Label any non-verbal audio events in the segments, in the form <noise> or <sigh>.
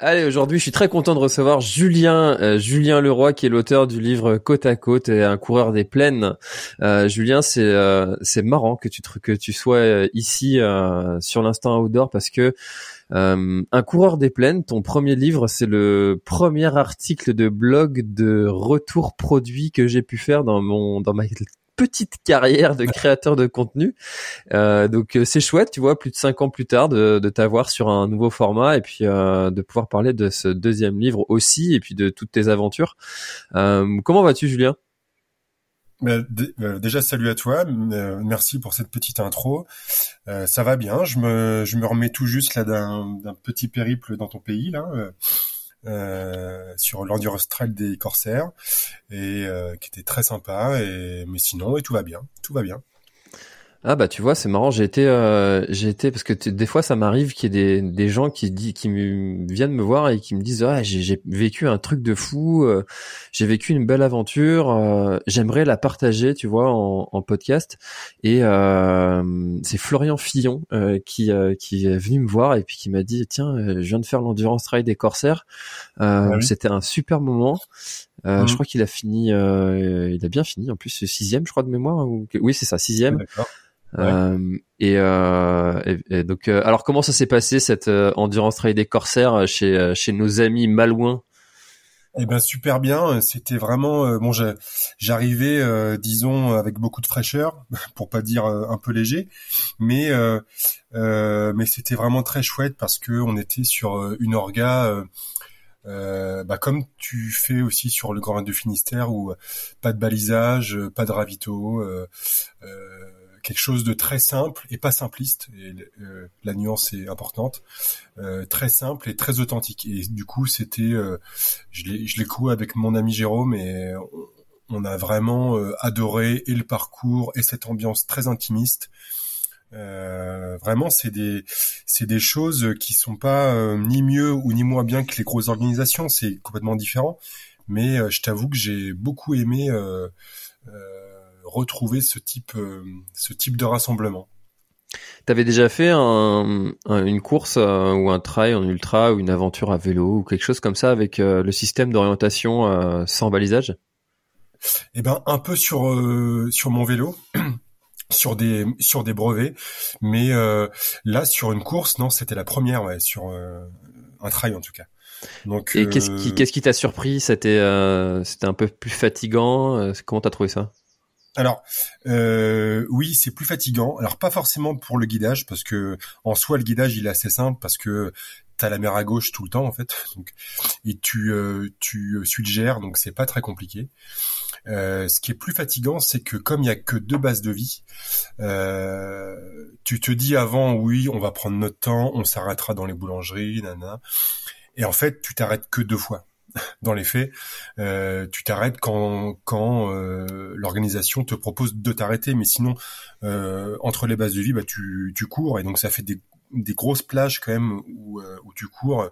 Allez, aujourd'hui, je suis très content de recevoir Julien, euh, Julien Leroy, qui est l'auteur du livre Côte à côte et un coureur des plaines. Euh, Julien, c'est euh, c'est marrant que tu que tu sois euh, ici sur l'instant outdoor parce que un coureur des plaines, ton premier livre, c'est le premier article de blog de retour produit que j'ai pu faire dans mon dans ma petite carrière de <laughs> créateur de contenu. Euh, donc euh, c'est chouette, tu vois, plus de cinq ans plus tard, de, de t'avoir sur un nouveau format et puis euh, de pouvoir parler de ce deuxième livre aussi et puis de toutes tes aventures. Euh, comment vas-tu, Julien? Bah, euh, déjà salut à toi, euh, merci pour cette petite intro. Euh, ça va bien, je me je me remets tout juste là d'un d'un petit périple dans ton pays là. Euh, sur l'Endurance Trail des Corsaires et euh, qui était très sympa et mais sinon et tout va bien tout va bien Ah bah tu vois, c'est marrant. J'ai été, euh, j'ai été parce que des fois ça m'arrive qu'il y ait des, des gens qui dit, qui me, viennent me voir et qui me disent ah j'ai, vécu un truc de fou, euh, j'ai vécu une belle aventure, euh, j'aimerais la partager, tu vois, en, en podcast. Et euh, c'est Florian Fillon euh, qui euh, qui est venu me voir et puis qui m'a dit tiens je viens de faire l'endurance trail des Corsaires, euh, Ah oui. c'était un super moment. Euh, Mhm. Je crois qu'il a fini, euh, il a bien fini. En plus, sixième, je crois de mémoire. Ou... Oui, c'est ça, sixième. Ouais. Euh, et, euh, et, et donc, euh, alors comment ça s'est passé cette euh, endurance trail des corsaires chez chez nos amis malouins? Eh ben super bien, c'était vraiment euh, bon. j'ai- J'arrivais, euh, disons, avec beaucoup de fraîcheur, <laughs> pour pas dire euh, un peu léger, mais euh, euh, mais c'était vraiment très chouette parce que on était sur une orga, euh, euh, bah, comme tu fais aussi sur le Grand Raid de Finistère, où pas de balisage, pas de ravito, euh, euh, quelque chose de très simple et pas simpliste. Et euh, la nuance est importante, euh, très simple et très authentique. Et du coup, c'était euh, je l'ai je l'ai couru avec mon ami Jérôme et on, a vraiment euh, adoré et le parcours et cette ambiance très intimiste. Euh, vraiment, c'est des c'est des choses qui sont pas ni mieux ou ni moins bien que les grosses organisations. C'est complètement différent. Mais je t'avoue que j'ai beaucoup aimé euh, retrouver ce type euh, ce type de rassemblement. T'avais déjà fait un, un- une course euh, ou un trail en ultra ou une aventure à vélo ou quelque chose comme ça avec euh, le système d'orientation euh, sans balisage? Eh ben un peu sur sur mon vélo, <clears throat> sur des sur des brevets, mais là sur une course, non, c'était la première, ouais, sur un trail en tout cas. Donc Et qu'est-ce qui qu'est-ce qui t'a surpris? C'était c'était un peu plus fatigant? Comment t'as trouvé ça? Alors euh, oui, c'est plus fatigant. Alors pas forcément pour le guidage parce que en soi le guidage il est assez simple parce que t'as la mer à gauche tout le temps en fait, <laughs> donc et tu euh, tu suggères donc c'est pas très compliqué. Euh, ce qui est plus fatigant, c'est que comme il y a que deux bases de vie, euh, tu te dis avant oui on va prendre notre temps, on s'arrêtera dans les boulangeries, nana, et en fait tu t'arrêtes que deux fois. <laughs> Dans les faits, euh, tu t'arrêtes quand quand euh, l'organisation te propose de t'arrêter, mais sinon euh, entre les bases de vie, bah tu tu cours et donc ça fait des des grosses plages quand même où, euh, où tu cours euh,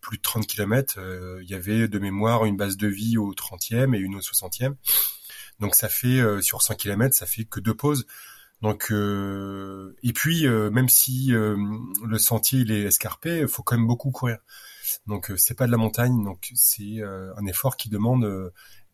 plus de 30 km. Il y avait de mémoire une base de vie au 30e et une au 60e. Donc ça fait euh, sur 100 km, ça fait que deux pauses. Donc et puis même si le sentier il est escarpé, faut quand même beaucoup courir. Donc euh, c'est pas de la montagne, donc c'est euh, un effort qui demande euh,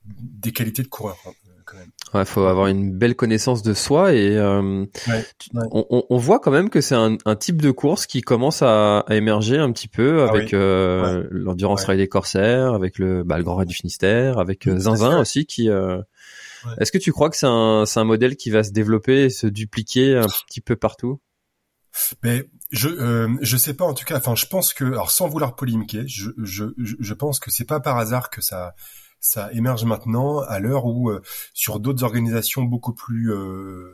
des qualités de coureur hein, quand même. Ouais, faut avoir une belle connaissance de soi et euh, Ouais, tu- ouais. On, voit quand même que c'est un, un type de course qui commence à, à émerger un petit peu Ah avec oui. euh, l'endurance rail des Corsaires, avec le, bah, le Grand Raid du Finistère, avec euh, Zinzin aussi qui. euh. Est-ce que tu crois que c'est un, c'est un modèle qui va se développer et se dupliquer un petit peu partout? Mais je euh, je sais pas en tout cas. Enfin, je pense que alors sans vouloir polémiquer, je je je pense que c'est pas par hasard que ça ça émerge maintenant à l'heure où euh, sur d'autres organisations beaucoup plus euh,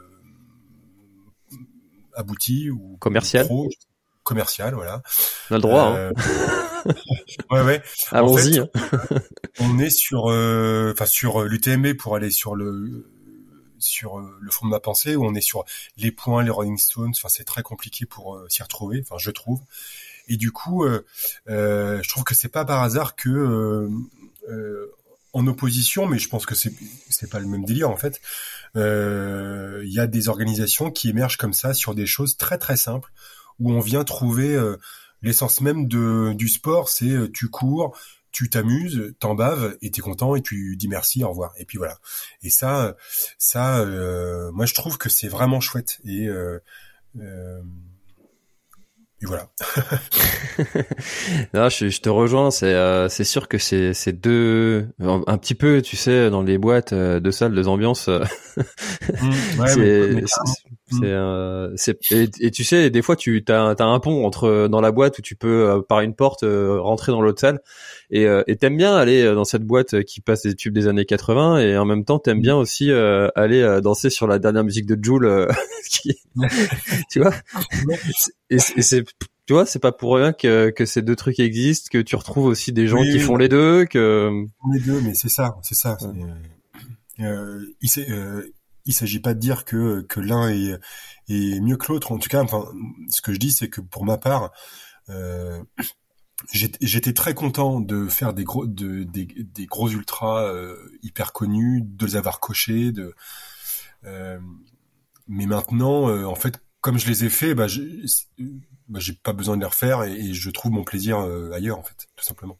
abouties ou commerciales, commerciales, voilà. On a le droit. Hein. <laughs> ouais ouais. Allons-y. Hein. on est sur enfin sur l'UTMB pour aller sur le sur euh, le fond de ma pensée où on est sur les points, les Rolling Stones. Enfin, c'est très compliqué pour euh, s'y retrouver. Enfin, je trouve. Et du coup, euh, je trouve que c'est pas par hasard que en opposition, mais je pense que c'est c'est pas le même délire en fait. Il y a des organisations qui émergent comme ça sur des choses très très simples où on vient trouver l'essence même de du sport, c'est tu cours, tu t'amuses, t'en baves et t'es content et tu dis merci, au revoir. Et puis voilà. Et ça, ça, euh, moi je trouve que c'est vraiment chouette. Et, euh, euh, et voilà. <laughs> non, je, je, te rejoins. C'est euh, c'est sûr que c'est c'est deux un, petit peu, tu sais, dans les boîtes euh, de salles, deux ambiances. mmh, ouais, <laughs> c'est c'est et, tu sais, des fois tu as, as un pont entre dans la boîte où tu peux euh, par une porte rentrer dans l'autre salle. Et et t'aimes bien aller dans cette boîte qui passe des tubes des années 80 et en même temps t'aimes bien aussi aller danser sur la dernière musique de Joule <laughs> qui tu vois? Et c'est tu vois, c'est pas pour rien que, que ces deux trucs existent, que tu retrouves aussi des gens qui font les deux, que les deux, mais c'est ça, c'est ça. Euh, il euh, il s'agit pas de dire que que l'un est est mieux que l'autre. En tout cas, enfin, ce que je dis, c'est que pour ma part, euh, j'étais très content de faire des gros de, des, des gros ultras euh, hyper connus, de les avoir cochés, de euh, mais maintenant, euh, en fait, comme je les ai faits, bah, bah, j'ai pas besoin de les refaire et, je trouve mon plaisir euh, ailleurs en fait, tout simplement.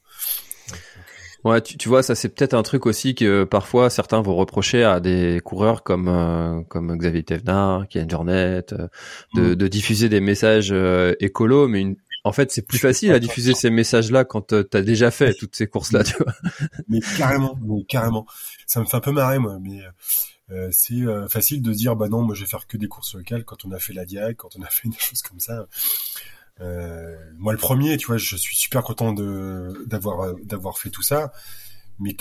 Ouais, tu, tu vois, ça c'est peut-être un truc aussi que parfois certains vont reprocher à des coureurs comme euh, comme Xavier Thévenard, Kian Jornet, euh, de, mm. de, diffuser des messages euh, écolos, mais une, en fait c'est plus facile à diffuser ces messages-là quand tu as déjà fait toutes ces courses-là, tu vois. <laughs> Mais carrément, mais carrément. Ça me fait un peu marrer moi, mais euh, c'est euh, facile de dire bah non moi je vais faire que des courses locales quand on a fait la Diag quand on a fait des choses comme ça euh, moi le premier tu vois je suis super content de d'avoir d'avoir fait tout ça. Mais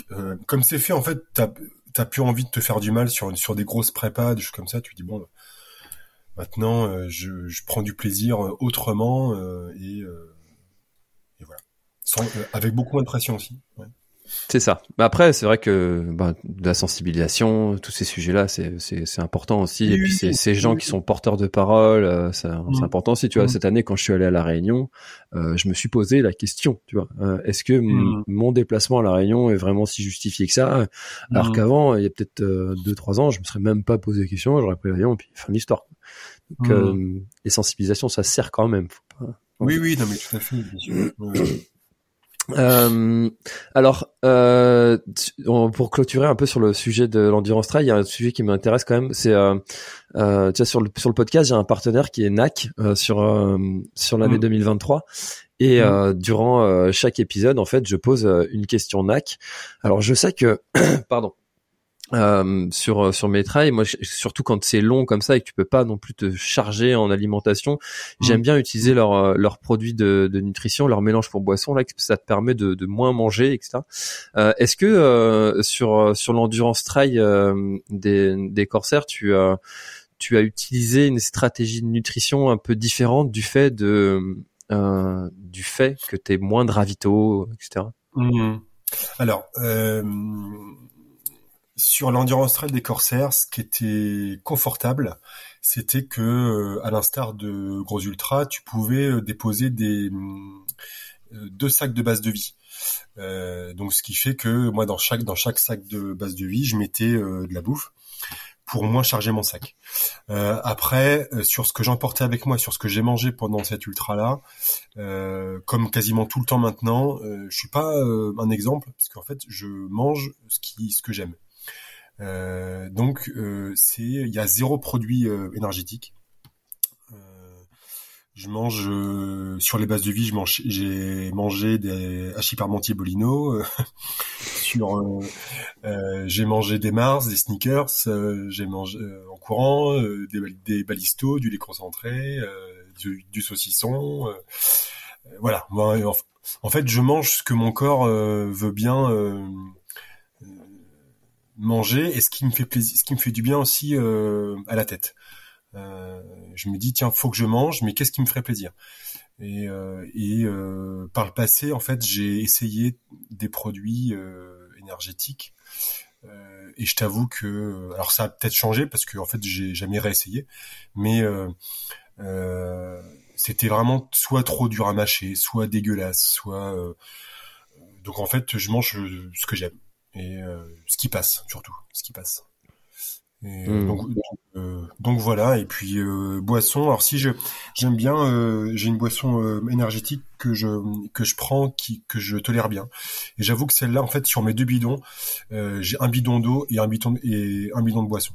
comme c'est fait en fait t'as t'as plus envie de te faire du mal sur sur des grosses prépas des choses comme ça. Tu dis bon maintenant je, je prends du plaisir autrement et, et voilà. Sans, avec beaucoup moins de pression aussi ouais. C'est ça. Mais après, c'est vrai que bah, de la sensibilisation, tous ces sujets-là, c'est c'est important aussi. et puis c'est ces gens qui sont porteurs de parole, euh, c'est mmh. important aussi. Tu vois, mmh. cette année, quand je suis allé à la Réunion, euh, je me suis posé la question. Tu vois, euh, est-ce que mmh. mon déplacement à la Réunion est vraiment si justifié que ça? Alors qu'avant, il y a peut-être deux trois ans, je me serais même pas posé la question. J'aurais pris l'avion et puis fin l'histoire. Donc les sensibilisations, ça sert quand même. Oui, oui, non mais tout à fait. Bien sûr. Euh, alors, euh, pour clôturer un peu sur le sujet de l'endurance trail, il y a un sujet qui m'intéresse quand même. C'est, euh, euh, tu vois, sur le sur le podcast, j'ai un partenaire qui est NAC euh, sur euh, sur l'année 2023. Mm. Et mmh. durant chaque épisode, en fait, je pose une question NAC. Alors, je sais que, <coughs> pardon, euh, sur sur mes trails moi surtout quand c'est long comme ça et que tu peux pas non plus te charger en alimentation j'aime mmh. bien utiliser leurs euh, leurs produits de, de, nutrition leur mélange pour boisson là ça te permet de, de moins manger etc euh, est-ce que euh, sur sur l'endurance trail euh, des des corsaires tu as tu as utilisé une stratégie de nutrition un peu différente du fait de du fait que tu es moins de ravito etc mmh. alors sur l'endurance trail des Corsaires, ce qui était confortable, c'était que, euh, à l'instar de Gros Ultra, tu pouvais euh, déposer des euh, deux sacs de base de vie. donc, ce qui fait que moi, dans chaque dans chaque sac de base de vie, je mettais de la bouffe pour moins charger mon sac. après, sur ce que j'emportais avec moi, sur ce que j'ai mangé pendant cette ultra là, comme quasiment tout le temps maintenant, je suis pas un exemple parce qu'en fait, je mange ce qui ce que j'aime. Euh, donc euh, c'est il y a zéro produit euh, énergétique. Je mange sur les bases de vie, je mange, j'ai mangé des hachis parmentier bolino, <laughs> sur, j'ai mangé des Mars, des sneakers, j'ai mangé en courant des, des balistos, du lait concentré, du, du saucisson. voilà. en, fait, je mange ce que mon corps veut bien manger et ce qui me fait plaisir, ce qui me fait du bien aussi à la tête. je me dis tiens, faut que je mange, mais qu'est-ce qui me ferait plaisir? Et, et par le passé, en fait, j'ai essayé des produits énergétiques. Euh, et je t'avoue que, alors ça a peut-être changé parce que en fait j'ai jamais réessayé, mais euh, euh, c'était vraiment soit trop dur à mâcher, soit dégueulasse, soit donc en fait je mange ce que j'aime et ce qui passe surtout, ce qui passe. Et, hmm. donc, euh, donc voilà. Et puis euh, boisson. Alors si je j'aime bien, euh, j'ai une boisson énergétique que je que je prends, qui que je tolère bien. Et j'avoue que celle-là, en fait, sur mes deux bidons, j'ai un bidon d'eau et un bidon et un bidon de boisson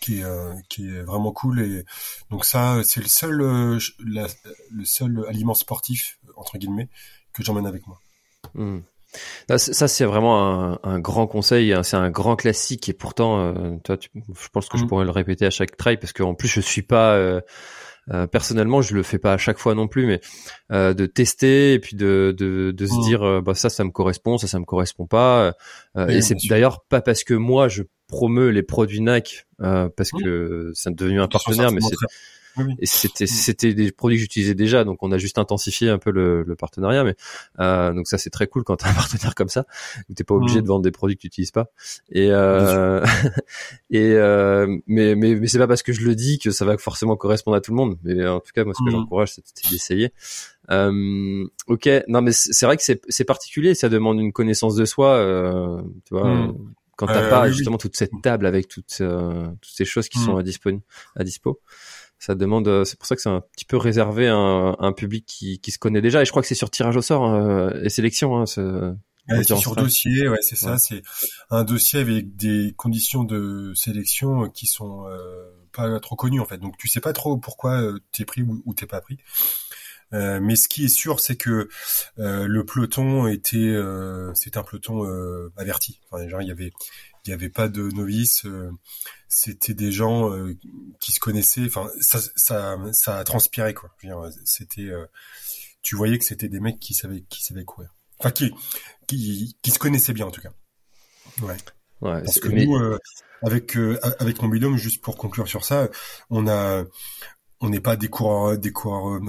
qui est qui est vraiment cool. Et donc ça, c'est le seul le seul aliment sportif entre guillemets que j'emmène avec moi. Hmm. Ça, c'est vraiment un, grand conseil, hein. c'est un grand classique et pourtant, euh, toi, je pense que je mm. pourrais le répéter à chaque trail parce qu'en plus, je suis pas euh, euh, personnellement, je le fais pas à chaque fois non plus, mais de tester et puis de, de, se mm. dire, bah ça, ça me correspond, ça, ça me correspond pas. et c'est d'ailleurs pas parce que moi je promeux les produits NAC parce mm. que c'est devenu un partenaire, mais c'est et c'était mm. c'était des produits que j'utilisais déjà, donc on a juste intensifié un peu le, le partenariat. Mais euh, donc ça c'est très cool quand t'as un <laughs> partenaire comme ça, où t'es pas obligé mm. de vendre des produits que tu utilises pas. Et euh, <laughs> et euh, mais mais mais c'est pas parce que je le dis que ça va forcément correspondre à tout le monde. Mais en tout cas moi ce que mm. j'encourage c'est d'essayer. Euh, ok, non mais c'est vrai que c'est c'est particulier, ça demande une connaissance de soi, euh, tu vois. Quand t'as euh, pas justement toute cette table avec toutes euh, toutes ces choses qui sont à dispo à dispo ça demande euh, c'est pour ça que c'est un petit peu réservé à un, public qui, qui se connaît déjà et je crois que c'est sur tirage au sort hein, et sélection hein, ce, c'est sur dossier, ouais, c'est ça. C'est un dossier avec des conditions de sélection qui sont euh, pas trop connues en fait. Donc tu sais pas trop pourquoi euh, t'es pris ou, ou t'es pas pris. Euh, mais ce qui est sûr, c'est que le peloton était, c'était un peloton averti. Enfin, genre, il y avait, il y avait pas de novices c'était des gens euh, qui se connaissaient. Enfin, ça, ça, ça a transpiré quoi. C'était, euh, tu voyais que c'était des mecs qui savaient, qui savaient courir. Enfin, qui, qui, qui se connaissaient bien en tout cas. Ouais. ouais Parce que nous, euh, avec avec mon binôme, juste pour conclure sur ça, on a, on n'est pas des coureurs, des coureurs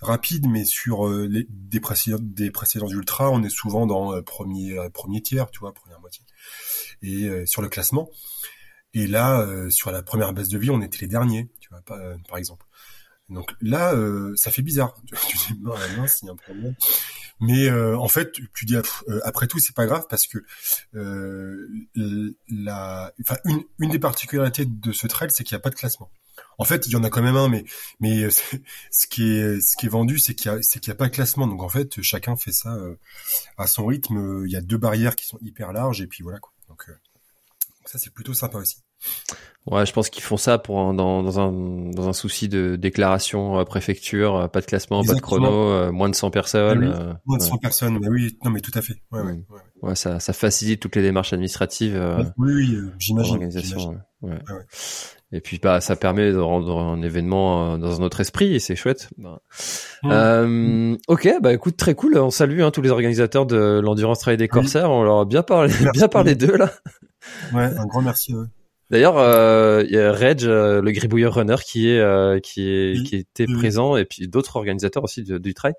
rapides, mais sur les, des précédents, des précédents ultra, on est souvent dans premier, premier tiers, tu vois, première moitié, et sur le classement. Et là, euh, sur la première base de vie, on était les derniers, tu vois, euh, par exemple. Donc là, euh, ça fait bizarre. <laughs> tu dis non, mince, il y un problème. Mais en fait, tu dis après tout, c'est pas grave parce que la, enfin une, une des particularités de ce trail, c'est qu'il n'y a pas de classement. En fait, il y en a quand même un, mais mais ce qui est ce qui est vendu, c'est qu'il y a c'est qu'il y a pas de classement. Donc en fait, chacun fait ça à son rythme. Il y a deux barrières qui sont hyper larges et puis voilà quoi. Donc ça, c'est plutôt sympa aussi. Ouais, je pense qu'ils font ça pour dans, dans, un, dans un souci de déclaration euh, préfecture, euh, pas de classement, pas de chrono, euh, moins de 100 personnes. Ah moins de 100 personnes, bah oui, non mais tout à fait. Ouais, ouais, ouais, ouais. ça, ça facilite toutes les démarches administratives. oui, oui j'imagine. Et puis bah ça permet de rendre un événement dans un autre esprit et c'est chouette. Bah. ok, bah écoute très cool. On salue hein, tous les organisateurs de l'endurance trail des corsaires. On leur a bien parlé, bien parlé d'eux là. Ouais, un grand merci à eux. D'ailleurs, euh, il y a Reg, euh, le gribouilleur runner, qui est euh, qui est qui était présent, et puis d'autres organisateurs aussi du, du trail.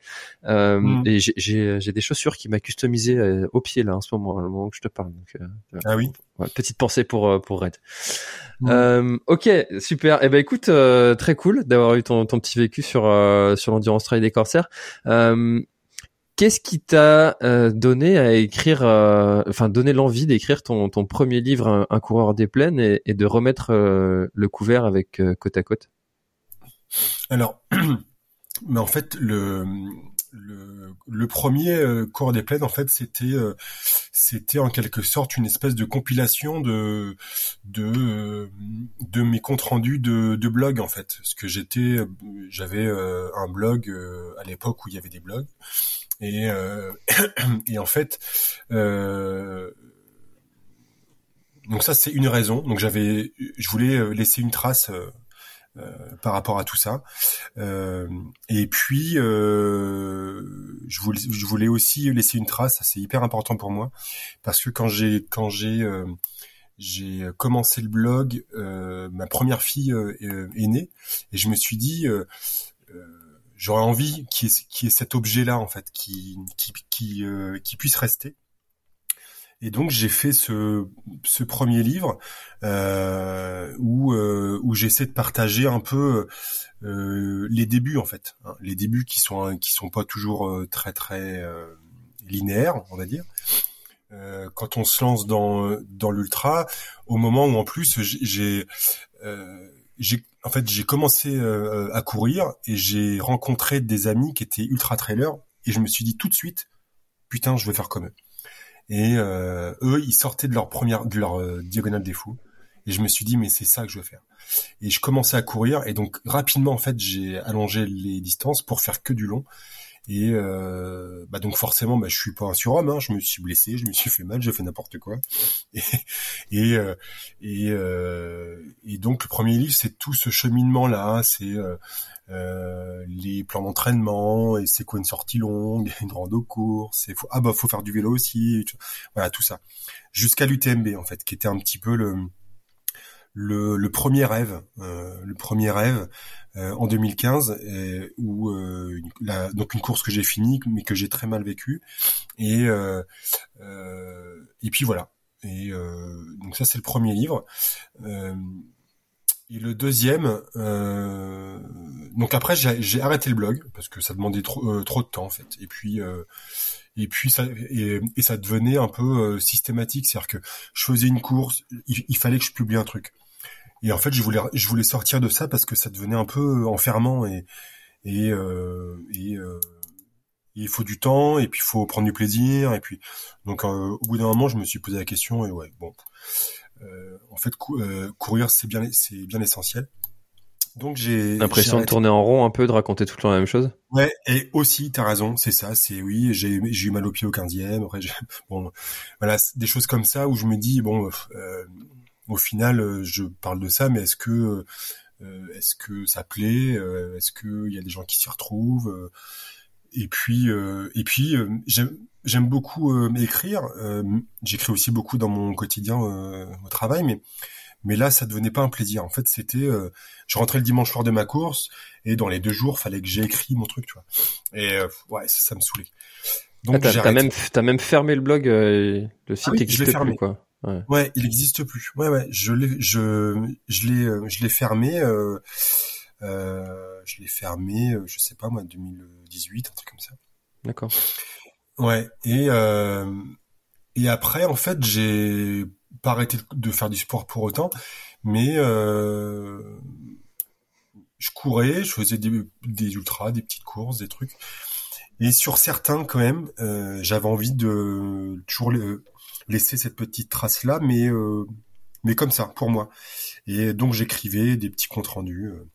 Euh, mm. Et j'ai j'ai des chaussures qui m'a customisé euh, au pied là en ce moment, au moment où je te parle. Donc, euh, ah oui. Ouais, petite pensée pour pour Red. Mm. ok, super. Et eh ben écoute, très cool d'avoir eu ton ton petit vécu sur sur l'endurance trail des corsaires. Qu'est-ce qui t'a euh, donné à écrire, euh, enfin donné l'envie d'écrire ton, premier livre, un, coureur des plaines, et, de remettre euh, le couvert avec côte à côte? Alors, <clears throat> mais en fait, le, premier coureur des plaines, en fait, c'était c'était en quelque sorte une espèce de compilation de de de mes comptes rendus de, de blog en fait, parce que j'étais j'avais un blog à l'époque où il y avait des blogs et, euh, <clears throat> et en fait, euh, donc ça c'est une raison. Donc j'avais, je voulais euh, laisser une trace par rapport à tout ça. et puis, je voulais, je voulais aussi laisser une trace. C'est hyper important pour moi parce que quand j'ai quand j'ai j'ai commencé le blog, ma première fille est née et je me suis dit j'aurais envie qu'il y, ait cet objet-là en fait, qui qui qui, euh, qui puisse rester. Et donc j'ai fait ce, ce premier livre euh, où euh, où j'essaie de partager un peu euh, les débuts en fait, hein, les débuts qui sont qui sont pas toujours euh, très très euh, linéaires, on va dire. quand on se lance dans dans l'ultra, au moment où en plus j'ai j'ai en fait j'ai commencé euh, à courir et j'ai rencontré des amis qui étaient ultra trailers et je me suis dit tout de suite putain je vais faire comme eux. Et euh, eux ils sortaient de leur première de leur euh, diagonale des fous et je me suis dit mais c'est ça que je veux faire. Et je commençais à courir et donc rapidement en fait j'ai allongé les distances pour faire que du long et euh, bah donc forcément, bah, je suis pas un surhomme. Hein, je me suis blessé, je me suis fait mal, j'ai fait n'importe quoi. Et <laughs> euh, et, euh, et, donc le premier livre, c'est tout ce cheminement là, c'est euh, les plans d'entraînement et c'est quoi une sortie longue, <laughs> une rando course, et faut, ah bah faut faire du vélo aussi, voilà tout ça, jusqu'à l'UTMB en fait, qui était un petit peu le le, le premier rêve, euh, le premier rêve euh, en 2015, euh, où la, donc une course que j'ai finie, mais que j'ai très mal vécue, et et puis voilà. Et donc ça c'est le premier livre. et le deuxième, donc après j'ai arrêté le blog parce que ça demandait trop, trop de temps en fait. Et puis et puis ça et, ça devenait un peu systématique, c'est-à-dire que je faisais une course, il, il, fallait que je publie un truc. Et en fait, je voulais, je voulais sortir de ça parce que ça devenait un peu enfermant et et, euh, et euh, il faut du temps et puis il faut prendre du plaisir et puis donc euh, au bout d'un moment, je me suis posé la question et ouais bon, euh, en fait euh, courir c'est bien c'est bien essentiel. Donc j'ai l'impression de tourner en rond un peu, de raconter tout le temps la même chose? Ouais, et aussi t'as raison, c'est ça, c'est oui, j'ai j'ai eu mal au pied au 15e, après <laughs> bon voilà, des choses comme ça où je me dis bon euh, au final, euh, je parle de ça, mais est-ce que euh, est-ce que ça plaît euh, Est-ce qu'il y a des gens qui s'y retrouvent Et puis et puis j'aime beaucoup écrire. J'écris aussi beaucoup dans mon quotidien au travail, mais mais là ça devenait pas un plaisir. En fait c'était je rentrais le dimanche soir de ma course et dans les deux jours fallait que j'ai écrit mon truc tu vois. Et ouais ça, me saulait donc ah, t'as même t'as même fermé le blog le site ah plus quoi Ouais. ouais, il n'existe plus. Ouais, ouais, je l'ai, je, je l'ai, euh, je l'ai fermé. Euh, euh, je l'ai fermé, euh, je sais pas moi, 2018, un truc comme ça. D'accord. Ouais, et euh, et après, en fait, j'ai pas arrêté de faire du sport pour autant, mais euh, je courais, je faisais des, des ultras, des petites courses, des trucs. Et sur certains, quand même, euh, j'avais envie de toujours le, laisser cette petite trace là, mais euh, mais comme ça pour moi. Et donc j'écrivais des petits comptes rendus euh,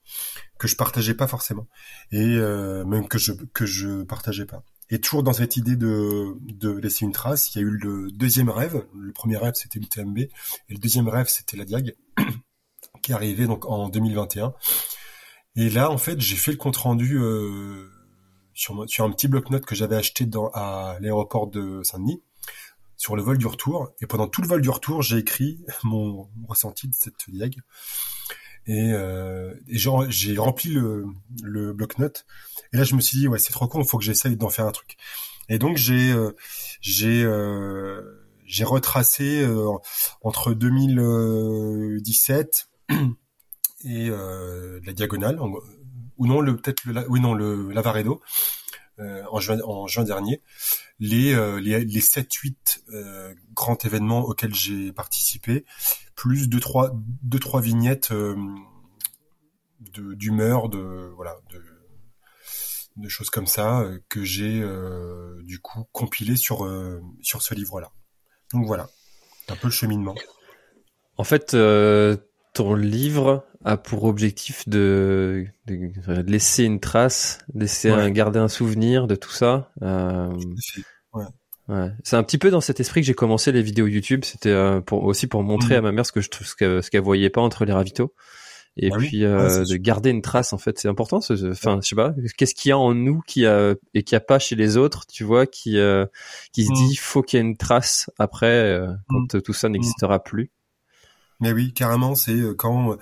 que je partageais pas forcément et euh, même que je que je partageais pas. Et toujours dans cette idée de, de laisser une trace, il y a eu le deuxième rêve. Le premier rêve, c'était l'UTMB. Et le deuxième rêve, c'était la Diag, <coughs> qui arrivé donc en 2021. Et là, en fait, j'ai fait le compte rendu euh, sur, sur un petit bloc-notes que j'avais acheté dans, à l'aéroport de Saint-Denis sur le vol du retour. Et pendant tout le vol du retour, j'ai écrit <laughs> mon, ressenti de cette diag. Et, euh, et j'ai rempli le, bloc-notes. Et là, je me suis dit, ouais, c'est trop con, il faut que j'essaye d'en faire un truc. Et donc, j'ai euh, j'ai euh, j'ai retracé euh, entre 2017 <clears throat> et euh, la diagonale, ou non, le peut-être le, oui non le Lavaredo euh, en juin en juin dernier les, euh, les, les 7-8 euh, grands événements auxquels j'ai participé, plus deux trois deux trois vignettes euh, d'humeur, de voilà, de, de choses comme ça que j'ai du coup compilé sur sur ce livre-là. Donc voilà, un peu le cheminement. En fait, ton livre a pour objectif de, de, laisser une trace, laisser un, garder un souvenir de tout ça. Euh, ouais. Ouais. C'est un petit peu dans cet esprit que j'ai commencé les vidéos YouTube. C'était euh, pour aussi pour montrer mm. à ma mère ce que je ce qu'elle ce qu'elle voyait pas entre les ravitaux. et Ah puis euh, c'est de garder une trace en fait c'est important enfin je sais pas qu'est-ce qu'il y a en nous qui a et qui a pas chez les autres tu vois qui euh, qui se Mm. dit faut qu'il y ait une trace après euh, quand tout ça n'existera plus Mais oui, carrément, c'est euh, quand, euh,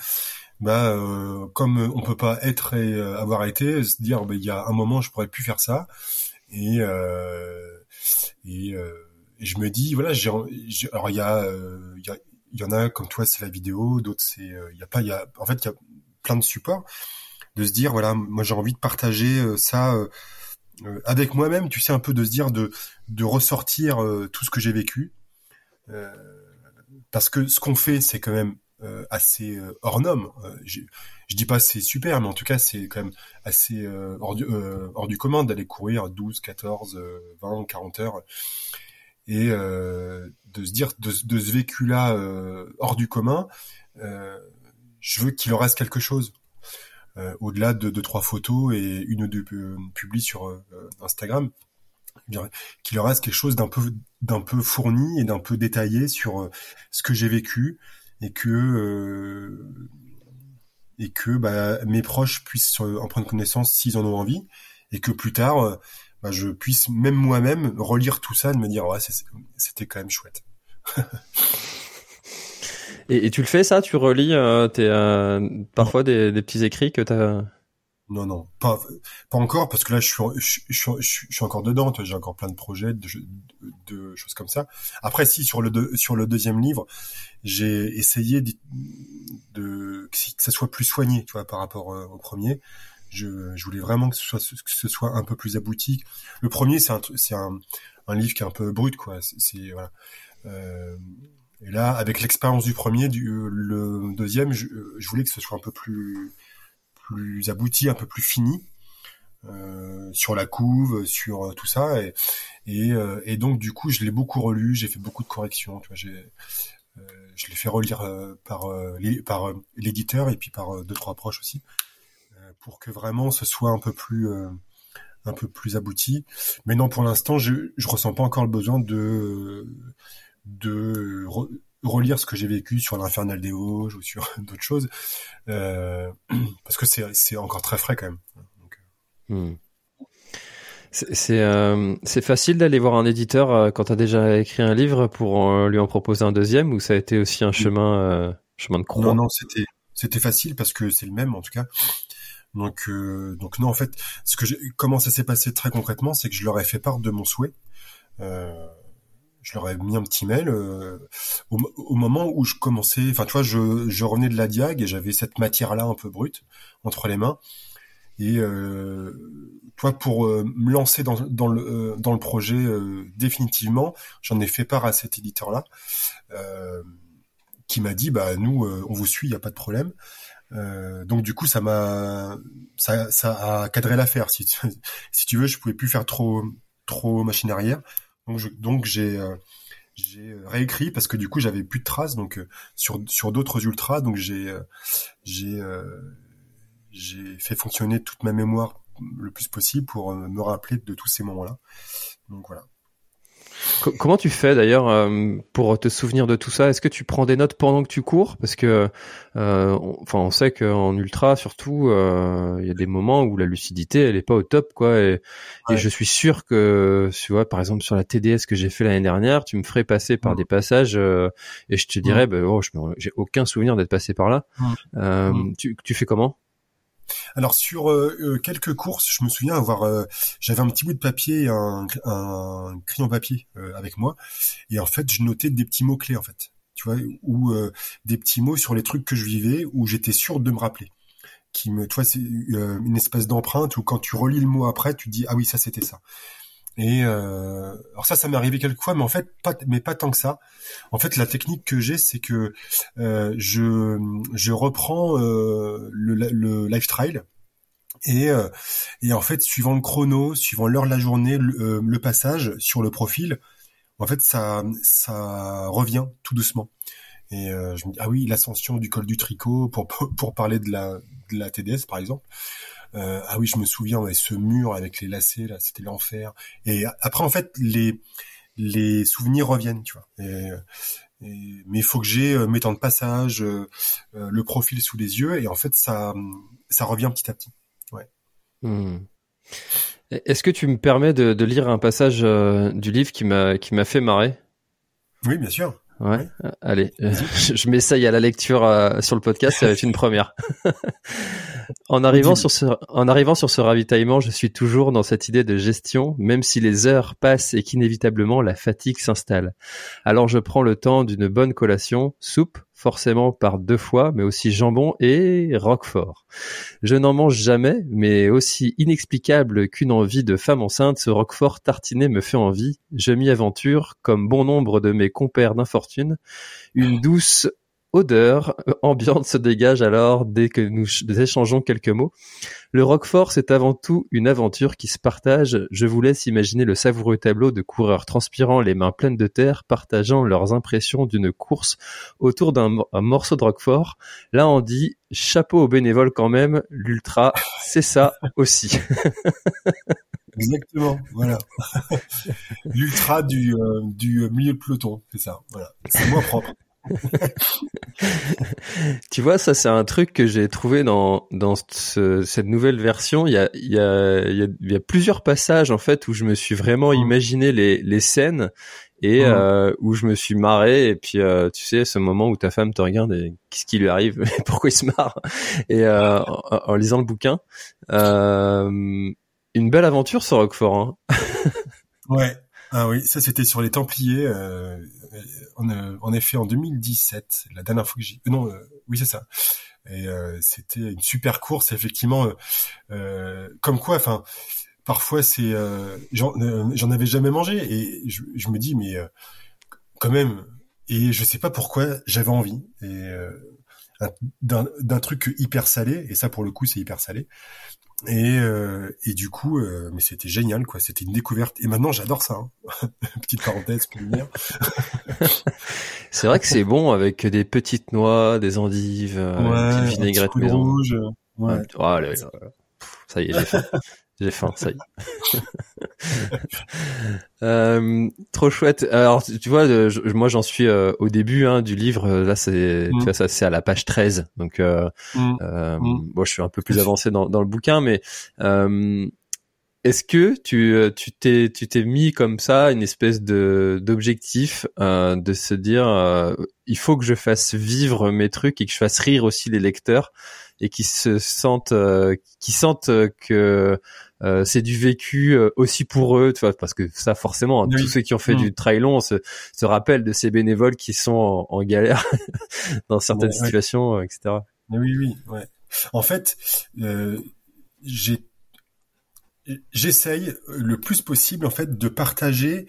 bah, euh, comme euh, on peut pas être et euh, avoir été, se dire, bah, il y a un moment, je pourrais plus faire ça, et euh, et, je me dis, voilà, j'ai, alors il y a, il y en a comme toi, c'est la vidéo, d'autres c'est, il y a pas, il y a, en fait, il y a plein de supports, de se dire, voilà, moi j'ai envie de partager ça. avec moi-même, tu sais, un peu de se dire de, de ressortir tout ce que j'ai vécu. Euh, parce que ce qu'on fait, c'est quand même euh, assez euh, hors norme. Euh, je dis pas c'est super, mais en tout cas, c'est quand même assez euh, hors, du, hors du commun d'aller courir 12, 14, euh, 20, 40 heures. Et de se dire, de, de ce vécu-là hors du commun, je veux qu'il en reste quelque chose. Euh, au-delà de deux trois photos et une ou deux euh, publis sur Instagram, qu'il en reste quelque chose d'un peu d'un peu fourni et d'un peu détaillé sur euh, ce que j'ai vécu et que euh, et que bah, mes proches puissent euh, en prendre connaissance s'ils en ont envie et que plus tard euh, bah, je puisse même moi-même relire tout ça et me dire ouais c'était quand même chouette. <laughs> et, tu le fais ça? Tu relis euh, tes euh, parfois des, des petits écrits que t'as Non, non, pas, pas encore, parce que là, je suis, je, je, je, je suis encore dedans, j'ai encore plein de projets, de, choses comme ça. Après, si, sur le, deux- sur le deuxième livre, j'ai essayé de, de, que ça soit plus soigné, tu vois, par rapport euh, au premier. Je, je voulais vraiment que ce soit, que ce soit un peu plus abouti. Le premier, c'est un, c'est un, un livre qui est un peu brut, quoi. C'est, voilà. Euh, et là, avec l'expérience du premier, du, le deuxième, je, je voulais que ce soit un peu plus, plus abouti, un peu plus fini euh, sur la couve, sur euh, tout ça, euh, et donc du coup je l'ai beaucoup relu, j'ai fait beaucoup de corrections, tu vois, j'ai je l'ai fait relire par les- par l'éditeur et puis par deux trois proches aussi pour que vraiment ce soit un peu plus un peu plus abouti. Mais non, pour l'instant, je je ressens pas encore le besoin de de relire ce que j'ai vécu sur l'infernal des Vosges ou sur <laughs> d'autres choses euh, <clears throat> parce que c'est c'est encore très frais quand même. Donc, Hmm. C'est euh, facile d'aller voir un éditeur euh, quand t'as déjà écrit un livre pour euh, lui en proposer un deuxième ou ça a été aussi un chemin euh, chemin de croix? Non, non, c'était c'était facile parce que c'est le même en tout cas. Donc euh, donc non, en fait, ce que comment ça s'est passé très concrètement, c'est que je leur ai fait part de mon souhait. Euh, je leur ai mis un petit mail euh, au, mo- au moment où je commençais. Enfin, tu vois, je, revenais de la diag et j'avais cette matière-là un peu brute entre les mains. Et euh, toi, pour euh, me lancer dans, euh, le projet définitivement, j'en ai fait part à cet éditeur-là, qui m'a dit, bah nous, on vous suit, il y a pas de problème. Donc du coup, ça m'a ça, a cadré l'affaire. <laughs> Si tu, veux, je pouvais plus faire trop trop machine arrière. Donc donc j'ai euh, j'ai réécrit parce que du coup j'avais plus de traces donc euh, sur sur d'autres ultras donc j'ai euh, j'ai euh, j'ai fait fonctionner toute ma mémoire le plus possible pour euh, me rappeler de tous ces moments-là. Donc voilà. Co- Comment tu fais d'ailleurs euh, pour te souvenir de tout ça? Est-ce que tu prends des notes pendant que tu cours? Parce que, euh, on, enfin, on sait qu'en ultra, surtout, euh, il y a des moments où la lucidité, elle est pas au top, quoi. Et, je suis sûr que, tu vois, par exemple sur la TDS que j'ai fait l'année dernière, tu me ferais passer par Mm. des passages euh, et je te dirais, bah, oh, j'ai aucun souvenir d'être passé par là. Mm. Mm. tu, tu fais comment? Alors sur euh, euh, quelques courses, je me souviens avoir, euh, j'avais un petit bout de papier, un, un crayon papier euh, avec moi, et en fait je notais des petits mots clés en fait, tu vois, ou euh, des petits mots sur les trucs que je vivais où j'étais sûr de me rappeler, qui me, tu vois, c'est euh, une espèce d'empreinte où quand tu relis le mot après, tu te dis ah oui ça c'était ça. Et euh, alors ça, ça m'est arrivé quelques fois, mais en fait pas, mais pas tant que ça. En fait, la technique que j'ai, c'est que euh, je je reprends euh, le, le live trail et euh, et en fait, suivant le chrono, suivant l'heure de la journée, le, euh, le passage sur le profil, en fait, ça ça revient tout doucement. Et euh, je me dis ah oui, l'ascension du col du tricot pour, <laughs> pour parler de la de la TDS par exemple. Euh, ah oui, je me souviens, ouais, ce mur avec les lacets là, c'était l'enfer. Et après, en fait, les les souvenirs reviennent, tu vois. Et, mais il faut que j'ai euh, mes temps de passage, euh, le profil sous les yeux, et en fait ça ça revient petit à petit. Ouais. Hmm. Est-ce que tu me permets de, de lire un passage du livre qui m'a qui m'a fait marrer? Oui, bien sûr. Ouais. Allez, <laughs> je, m'essaye à la lecture sur le podcast, ça va être une première. <laughs> en arrivant sur ce, en arrivant sur ce ravitaillement, je suis toujours dans cette idée de gestion, même si les heures passent et qu'inévitablement la fatigue s'installe. Alors je prends le temps d'une bonne collation, soupe, forcément par deux fois, mais aussi jambon et roquefort. Je n'en mange jamais, mais aussi inexplicable qu'une envie de femme enceinte, ce roquefort tartiné me fait envie. Je m'y aventure, comme bon nombre de mes compères d'infortune, une douce odeur euh, ambiante se dégage alors dès que nous échangeons quelques mots. Le Roquefort, c'est avant tout une aventure qui se partage. Je vous laisse imaginer le savoureux tableau de coureurs transpirant les mains pleines de terre, partageant leurs impressions d'une course autour d'un morceau de Roquefort. Là, on dit chapeau aux bénévoles quand même. L'ultra, c'est ça aussi. <laughs> Exactement, voilà. <laughs> L'ultra du, euh, du milieu de peloton, c'est ça. Voilà, c'est moi propre. <laughs> tu vois, ça c'est un truc que j'ai trouvé dans dans cette nouvelle version. Il y a il y a il y a, plusieurs passages en fait où je me suis vraiment mmh. imaginé les les scènes et mmh. euh, où je me suis marré et puis euh, tu sais ce moment où ta femme te regarde et qu'est-ce qui lui arrive <laughs> pourquoi il se marre et euh, en, lisant le bouquin une belle aventure sur Roquefort hein. ouais ah oui ça c'était sur les Templiers en, effet en 2017, la dernière fois que j'ai... Euh, non, euh, oui c'est ça. Et euh, c'était une super course, effectivement. comme quoi, enfin, parfois c'est... J'en avais jamais mangé et je, je me dis, mais quand même... Et je sais pas pourquoi j'avais envie. Et d'un truc hyper salé, et ça pour le coup c'est hyper salé. Et, euh, et du coup, euh, mais c'était génial, quoi. C'était une découverte. Et maintenant, j'adore ça. Hein. <laughs> Petite parenthèse dire. <laughs> c'est vrai que c'est bon avec des petites noix, des endives, euh, ouais, une petite vinaigrette maison. Rouge, ouais. Oh, ça y est, j'ai fait. <laughs> J'ai faim, ça y est. <laughs> euh, trop chouette. Alors, tu vois, moi, j'en suis euh, au début hein, du livre. Là, c'est, mm. ça, c'est à la page 13. Donc, euh, mm. euh mm. je suis un peu plus avancé dans, dans le bouquin, mais euh, est-ce que tu, tu t'es, tu t'es mis comme ça une espèce de d'objectif de se dire, il faut que je fasse vivre mes trucs et que je fasse rire aussi les lecteurs et qui se sentent, qui sentent que euh, c'est du vécu euh, aussi pour eux, tu vois, parce que ça forcément, hein, tous ceux qui ont fait mm. du trail long se, se rappellent de ces bénévoles qui sont en, galère <laughs> dans certaines situations, euh, etc. Oui, oui, ouais. En fait, j'ai j'essaye le plus possible en fait de partager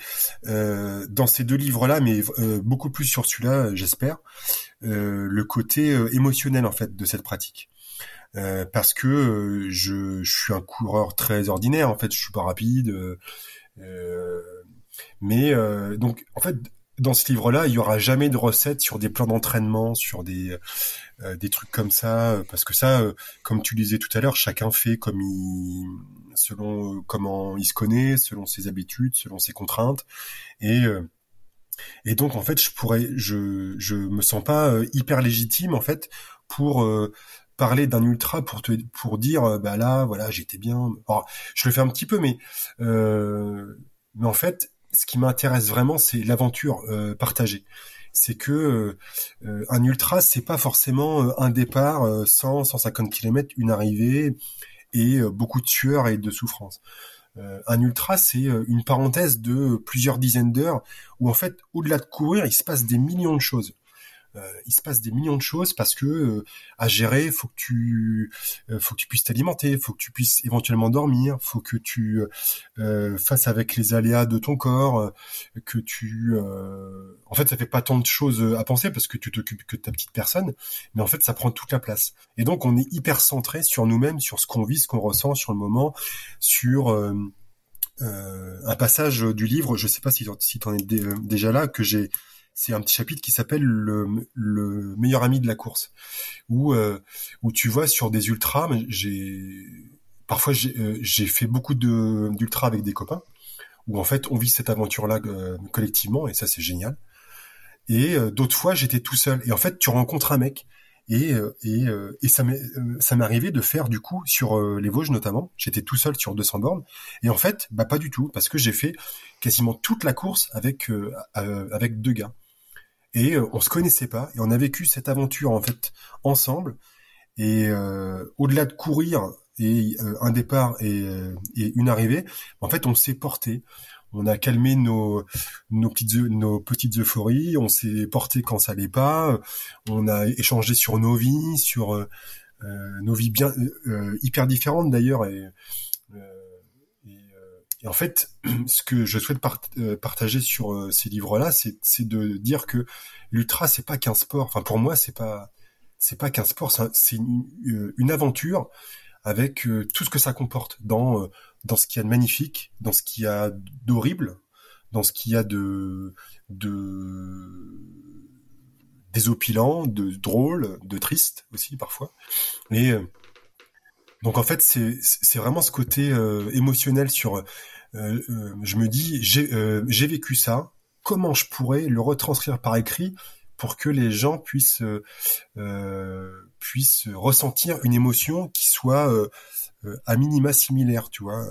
euh, dans ces deux livres-là, mais beaucoup plus sur celui-là, j'espère, euh, le côté émotionnel en fait de cette pratique. Euh, parce que euh, je, je, suis un coureur très ordinaire en fait je suis pas rapide euh, mais donc en fait dans ce livre-là, il y aura jamais de recettes sur des plans d'entraînement, sur des des trucs comme ça, parce que ça, comme tu disais tout à l'heure, chacun fait comme il, selon comment il se connaît, selon ses habitudes, selon ses contraintes, et et donc en fait, je pourrais, je je me sens pas hyper légitime en fait pour parler d'un ultra pour te pour dire euh, bah là voilà j'étais bien. Je le fais un petit peu mais euh, mais en fait ce qui m'intéresse vraiment c'est l'aventure euh, partagée. C'est que euh, un ultra c'est pas forcément un départ 100 150 km une arrivée et beaucoup de sueur et de souffrance. Un ultra, c'est une parenthèse de plusieurs dizaines d'heures où en fait, au-delà de courir, il se passe des millions de choses. Euh, il se passe des millions de choses parce que euh, à gérer, faut que tu euh, faut que tu puisses t'alimenter, faut que tu puisses éventuellement dormir, faut que tu fasses avec les aléas de ton corps, que tu en fait ça fait pas tant de choses à penser parce que tu t'occupes que de ta petite personne, mais en fait ça prend toute la place. Et donc on est hyper centré sur nous-mêmes, sur ce qu'on vit, ce qu'on ressent sur le moment, sur un passage du livre, je sais pas si, si tu en es déjà là, que j'ai c'est un petit chapitre qui s'appelle le, le, meilleur ami de la course, où euh, où tu vois sur des ultras, j'ai parfois j'ai euh, fait beaucoup de d'ultras avec des copains, où en fait on vit cette aventure-là collectivement et ça c'est génial. Et d'autres fois j'étais tout seul. Et en fait tu rencontres un mec et, et, et ça m'est ça m'est arrivé de faire du coup sur les Vosges notamment. J'étais tout seul sur 200 bornes et en fait bah pas du tout parce que j'ai fait quasiment toute la course avec avec deux gars et euh, on se connaissait pas et on a vécu cette aventure en fait ensemble. Et euh, au-delà de courir et euh, un départ et, et, une arrivée en fait on s'est porté. On a calmé nos nos petites nos petites euphories. On s'est porté quand ça allait pas. On a échangé sur nos vies sur nos vies bien hyper différentes d'ailleurs. Et et en fait, <clears throat> ce que je souhaite euh, partager sur euh, ces livres-là, c'est de dire que l'ultra, c'est pas qu'un sport. Enfin, pour moi, c'est pas c'est pas qu'un sport, c'est une, euh, une, aventure avec tout ce que ça comporte dans dans ce qu'il y a de magnifique, dans ce qu'il y a d'horrible, dans ce qu'il y a de de désopilant, de drôle, de triste aussi parfois. Et donc en fait, c'est vraiment ce côté euh, émotionnel sur. Euh, euh, je me dis, j'ai j'ai vécu ça. Comment je pourrais le retranscrire par écrit pour que les gens puissent puissent ressentir une émotion qui soit à minima similaire, tu vois?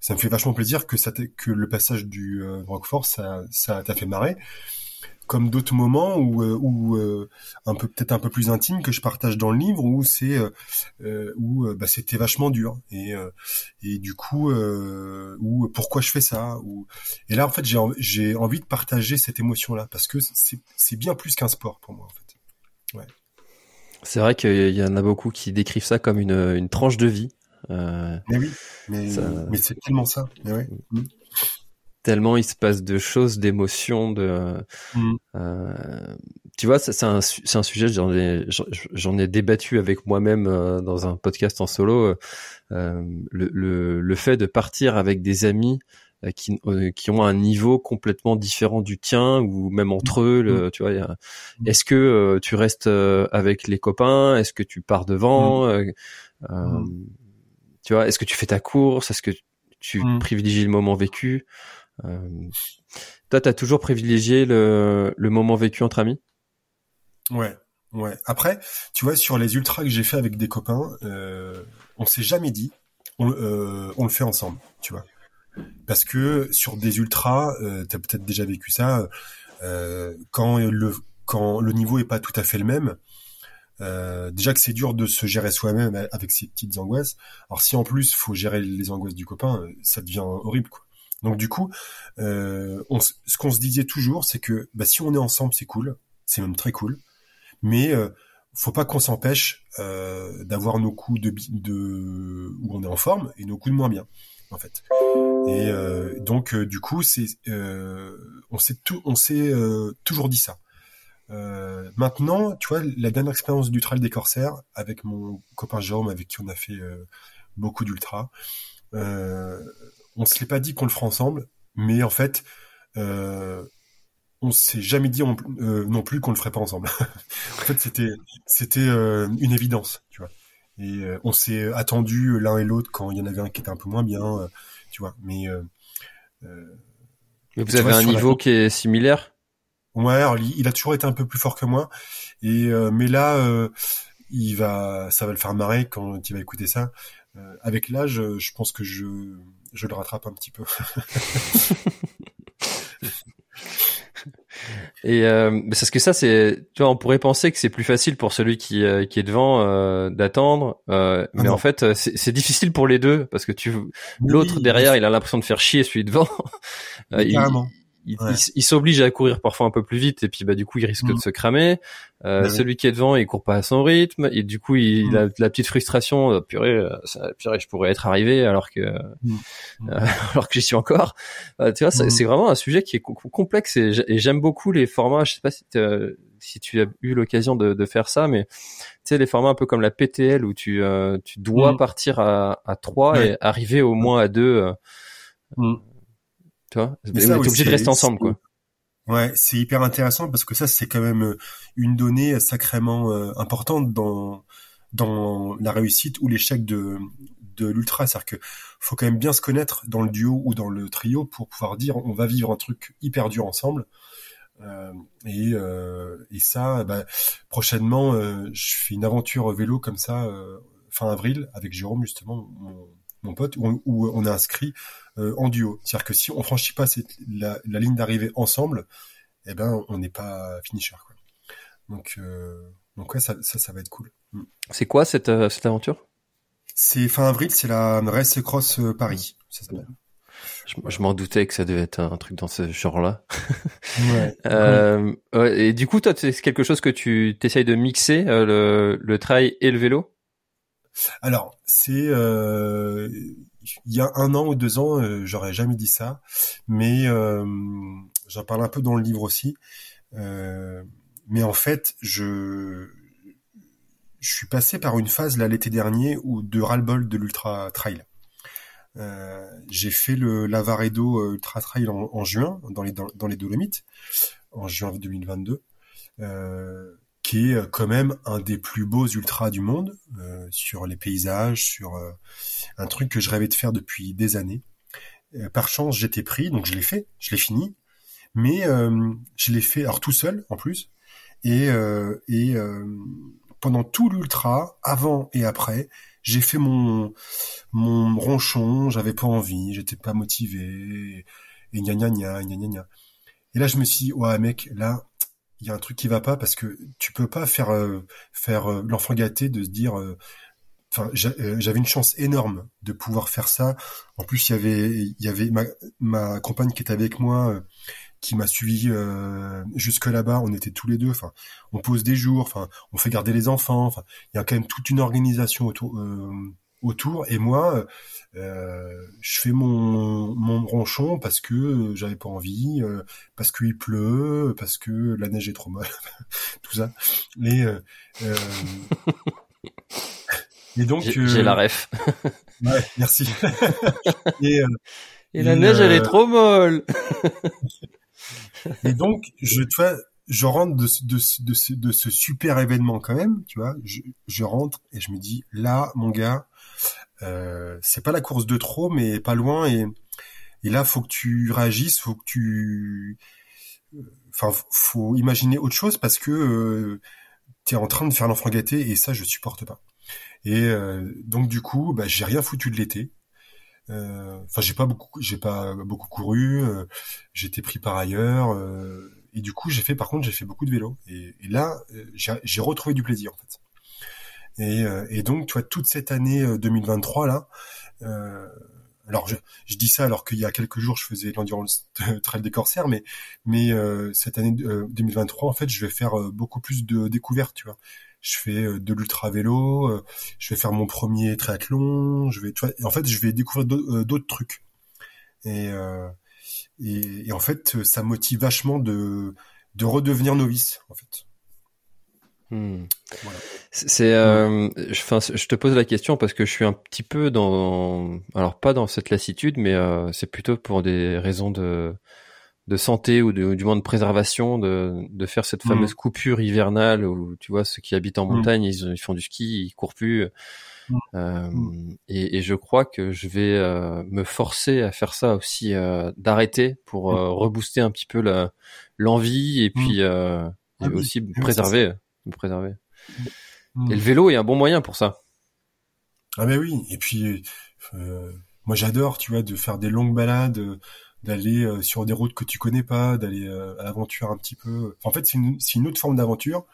Ça me fait vachement plaisir que ça que le passage du Roquefort ça ça t'a fait marrer comme d'autres moments où, euh, euh, un peu peut-être un peu plus intime que je partage dans le livre où c'est euh, où bah, c'était vachement dur et et du coup où pourquoi je fais ça ou et là en fait j'ai j'ai envie de partager cette émotion là parce que c'est c'est bien plus qu'un sport pour moi en fait. Ouais. C'est vrai qu'il y en a beaucoup qui décrivent ça comme une une tranche de vie mais oui mais mais c'est tellement ça. Mais ouais. Mm. Mm tellement il se passe de choses, d'émotions, de. Mm. Euh, tu vois, c'est un, c'est un sujet, j'en ai, j'en ai débattu avec moi-même euh, dans un podcast en solo. Euh, le, le, le, fait de partir avec des amis euh, qui, euh, qui ont un niveau complètement différent du tien ou même entre eux, le, mm. tu vois. Mm. Est-ce que tu restes avec les copains? Est-ce que tu pars devant? Tu vois Est-ce que tu fais ta course? Est-ce que tu privilégies le moment vécu? Euh, toi, t'as toujours privilégié le, le moment vécu entre amis? Ouais, ouais. Après, tu vois, sur les ultras que j'ai fait avec des copains, euh, on s'est jamais dit, on, euh, on le fait ensemble, tu vois. Parce que sur des ultras, euh, t'as peut-être déjà vécu ça, euh, quand le quand le niveau est pas tout à fait le même, euh, déjà que c'est dur de se gérer soi-même avec ses petites angoisses. Alors si en plus faut gérer les angoisses du copain, ça devient horrible quoi. Donc du coup, euh, ce qu'on se disait toujours, c'est que bah, si on est ensemble, c'est cool, c'est même très cool, mais euh, faut pas qu'on s'empêche euh, d'avoir nos coups de, où on est en forme et nos coups de moins bien, en fait. Et euh, donc du coup, c'est on s'est on s'est toujours dit ça. maintenant, tu vois, la dernière expérience du trail des corsaires avec mon copain Jérôme, avec qui on a fait beaucoup d'ultra. On se l'est pas dit qu'on le fera ensemble, mais en fait, euh, on s'est jamais dit euh, non plus qu'on le ferait pas ensemble. <laughs> en fait, c'était c'était euh, une évidence, tu vois. Et euh, on s'est attendu l'un et l'autre quand il y en avait un qui était un peu moins bien, tu vois. Mais, mais vous avez un niveau qui est similaire? Ouais, alors, il a toujours été un peu plus fort que moi. Et mais là, il va, ça va le faire marrer quand il va écouter ça. avec l'âge, je pense que je je le rattrape un petit peu. <laughs> Et euh, c'est ce que ça, c'est, tu vois, on pourrait penser que c'est plus facile pour celui qui euh, qui est devant euh, d'attendre, euh, ah mais en fait, euh, c'est difficile pour les deux parce que tu, l'autre derrière, il a l'impression de faire chier celui devant. <laughs> il, il, s'oblige à courir parfois un peu plus vite et puis bah du coup il risque de mm. se cramer. Euh, celui qui est devant, il court pas à son rythme et du coup il, mm. a la petite frustration. Euh, purée, euh, ça, purée, je pourrais être arrivé alors que mm. <laughs> alors que j'y suis encore. tu vois, c'est vraiment un sujet qui est complexe et j'aime beaucoup les formats. Je sais pas si si tu as eu l'occasion de, de, faire ça, mais tu sais les formats un peu comme la PTL où tu tu dois partir à à trois et arriver au moins à deux. Tu vois, obligé de rester ensemble, quoi. Ouais, c'est hyper intéressant parce que ça, c'est quand même euh, une donnée sacrément euh, importante dans dans la réussite ou l'échec de de l'ultra, c'est-à-dire que faut quand même bien se connaître dans le duo ou dans le trio pour pouvoir dire on va vivre un truc hyper dur ensemble. Euh, et, euh, et ça, bah, prochainement, euh, je fais une aventure vélo comme ça fin avril avec Jérôme justement, mon, mon pote, où on, où on est inscrit en duo. C'est-à-dire que si on franchit pas cette, la, la ligne d'arrivée ensemble, eh ben on n'est pas finisher. Quoi. Donc donc ouais, ça, ça, ça va être cool. Mm. C'est quoi cette, cette aventure? C'est fin avril, c'est la Race Cross Paris. Ça s'appelle. Je, m'en doutais que ça devait être un truc dans ce genre-là. ouais. <laughs> euh, et du coup, toi, c'est quelque chose que tu t'essayes de mixer euh, le, le trail et le vélo? Alors, c'est euh, il y a un an ou deux ans, euh, j'aurais jamais dit ça, mais euh, j'en parle un peu dans le livre aussi. mais en fait, je suis passé par une phase là l'été dernier où de ras-le-bol de l'ultra trail. J'ai fait le Lavaredo Ultra Trail en, juin dans les dans, les Dolomites en juin 2022, euh, qui est quand même un des plus beaux ultras du monde euh, sur les paysages, sur un truc que je rêvais de faire depuis des années. par chance, j'étais pris, donc je l'ai fait, je l'ai fini, mais je l'ai fait alors tout seul en plus et et pendant tout l'ultra, avant et après, j'ai fait mon mon ronchon, j'avais pas envie, j'étais pas motivé, et. Et là, je me suis dit, ouais, mec, là, il y a un truc qui va pas parce que tu peux pas faire euh, faire euh, l'enfant gâté de se dire. Euh, enfin, j'avais une chance énorme de pouvoir faire ça. En plus, il y avait il y avait ma, ma compagne qui était avec moi qui m'a suivi jusque là-bas. On était tous les deux. Enfin, on pose des jours. Enfin, on fait garder les enfants. Enfin, il y a quand même toute une organisation autour. Autour et moi je fais mon mon ronchon parce que j'avais pas envie euh, parce qu'il pleut parce que la neige est trop molle <laughs> tout ça et euh, euh et donc j'ai la ref <laughs> ouais merci <laughs> et, et la neige elle est trop molle et donc, je, tu vois, je rentre de, de, de, de, ce super événement quand même, tu vois. Je, je rentre et je me dis, là, mon gars, euh, c'est pas la course de trop, mais pas loin. Et, et là, faut que tu réagisses, faut que tu, enfin, faut imaginer autre chose parce que euh, tu es en train de faire l'enfant gâté et ça, je supporte pas. Et euh, donc du coup, bah, j'ai rien foutu de l'été. Euh, enfin, j'ai pas beaucoup, j'ai pas beaucoup couru. Euh, j'étais pris par ailleurs. Et du coup, j'ai fait, par contre, j'ai fait beaucoup de vélo. Et, là, j'ai retrouvé du plaisir en fait. Et, et, donc, tu vois, toute cette année 2023 là. Alors, je, je, dis ça alors qu'il y a quelques jours, je faisais l'endurance <laughs> trail des corsaires, mais mais cette année 2023, en fait, je vais faire beaucoup plus de découvertes, tu vois je fais euh, de l'ultra vélo, euh, je vais faire mon premier triathlon, je vais, tu vois, en fait, je vais découvrir euh, d'autres trucs. Et, et, et, en fait, ça motive vachement de, de redevenir novice, en fait. Hmm. Voilà. C'est, euh, enfin, je te pose la question parce que je suis un petit peu dans, alors pas dans cette lassitude, mais euh, c'est plutôt pour des raisons de de santé ou, de, du moins de préservation de, de faire cette fameuse mm. coupure hivernale où tu vois ceux qui habitent en mm. montagne ils, font du ski ils courent plus euh, et, et, je crois que je vais euh, me forcer à faire ça aussi euh, d'arrêter pour euh, rebooster un petit peu la l'envie et puis euh, et ah aussi préserver préserver. Et le vélo est un bon moyen pour ça. Ah ben oui. Et puis moi j'adore tu vois de faire des longues balades d'aller euh, sur des routes que tu connais pas, d'aller euh, à l'aventure un petit peu. en fait, c'est une, une, autre forme d'aventure.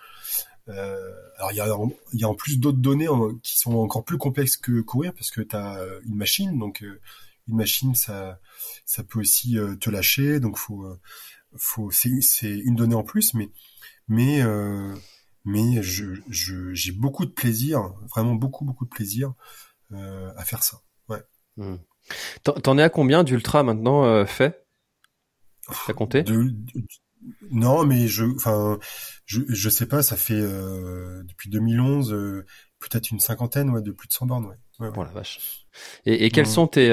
Euh, alors il y a, y a en plus d'autres données qui sont encore plus complexes que courir parce que tu as une machine, donc une machine ça ça peut aussi te lâcher, donc faut faut c'est c'est une donnée en plus, mais mais mais je j'ai beaucoup de plaisir, vraiment beaucoup beaucoup de plaisir à faire ça. Ouais. Mmh. T'en es à combien d'ultra maintenant euh, fait T'as compté? Non, mais je, enfin, je, je sais pas. Ça fait euh, depuis 2011 euh, peut-être une cinquantaine, ouais, de plus de 100 bornes, ouais. ouais, oh vache. Et, et quels sont tes,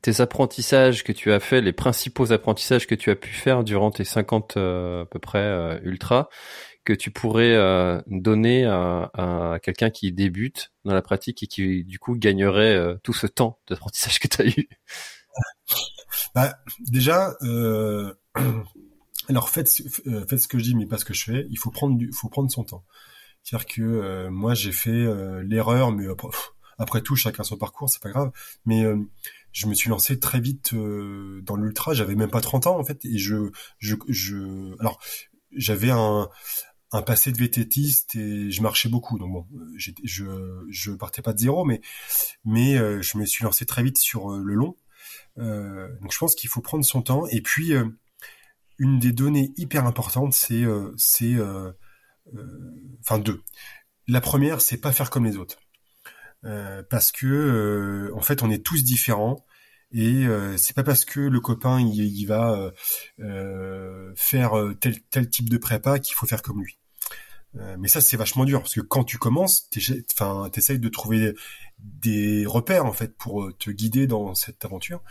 tes apprentissages que tu as fait, les principaux apprentissages que tu as pu faire durant tes 50 à peu près ultra que tu pourrais euh, donner à, à quelqu'un qui débute dans la pratique et qui du coup gagnerait euh, tout ce temps d'apprentissage que tu as eu? <laughs> Bah, Déjà, euh, <clears throat> alors faites, faites ce que je dis, mais pas ce que je fais. Il faut prendre, du, faut prendre son temps. C'est-à-dire que moi j'ai fait l'erreur, mais après, après, tout, chacun son parcours, c'est pas grave. Mais je me suis lancé très vite dans l'ultra. J'avais même pas 30 ans en fait, et je, je, je, alors j'avais un, un passé de vététiste et je marchais beaucoup. Donc bon, je je partais pas de zéro, mais mais euh, je me suis lancé très vite sur euh, le long. Euh, donc je pense qu'il faut prendre son temps. Et puis une des données hyper importantes, c'est c'est enfin deux. La première, c'est pas faire comme les autres, parce que en fait, on est tous différents. Et euh, c'est pas parce que le copain il, va euh, euh faire euh, tel type de prépa qu'il faut faire comme lui. Euh, mais ça c'est vachement dur parce que quand tu commences, enfin t'essayes de trouver des repères en fait pour te guider dans cette aventure.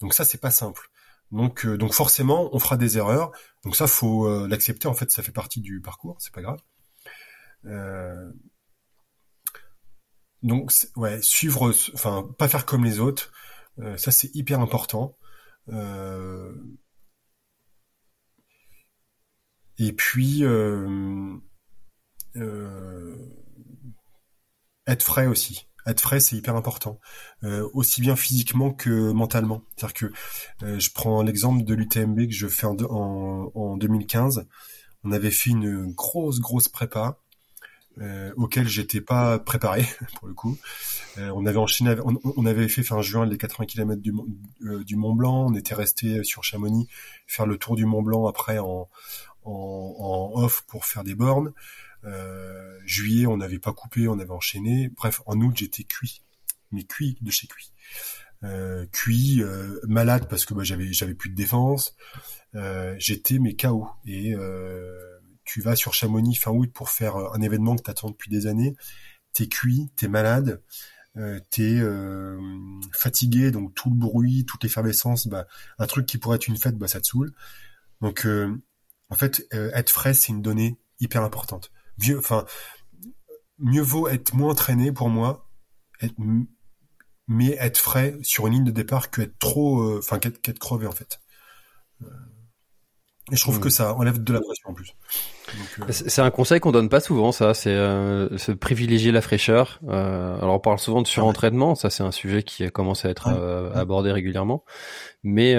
Donc ça c'est pas simple. Donc donc forcément on fera des erreurs. Donc ça faut l'accepter en fait ça fait partie du parcours c'est pas grave. donc ouais suivre enfin pas faire comme les autres euh, ça, c'est hyper important. Euh, et puis, euh, être frais aussi être frais, c'est hyper important, aussi bien physiquement que mentalement. C'est-à-dire que je prends l'exemple de l'UTMB que je fais en, en, 2015. On avait fait une grosse, grosse prépa euh, auquel j'étais pas préparé <laughs> pour le coup. Euh, on avait enchaîné, on, avait fait fin juin les 80 km du, euh, du Mont Blanc. On était resté sur Chamonix faire le tour du Mont Blanc après en, en, en off pour faire des bornes. Euh, juillet, on n'avait pas coupé, on avait enchaîné. Bref, en août, j'étais cuit, mais cuit de chez cuit. Euh, cuit, malade parce que bah, j'avais j'avais plus de défense. j'étais mais KO et tu vas sur Chamonix fin août pour faire euh, un événement que t'attends depuis des années, t'es cuit, t'es malade, euh, t'es euh, fatigué, donc tout le bruit, toute l'effervescence, bah, un truc qui pourrait être une fête, bah, ça te saoule. Donc, euh, en fait, être frais, c'est une donnée hyper importante. Mieux, enfin, mieux vaut être moins entraîné pour moi, mais être frais sur une ligne de départ que être trop, enfin, qu'être crevé en fait. Et je trouve hmm. que ça enlève de la pression en plus. Euh, c'est un conseil qu'on donne pas souvent, ça. C'est euh, se privilégier la fraîcheur. Euh, alors on parle souvent de surentraînement, ça c'est un sujet qui commence à être euh, abordé régulièrement. Mais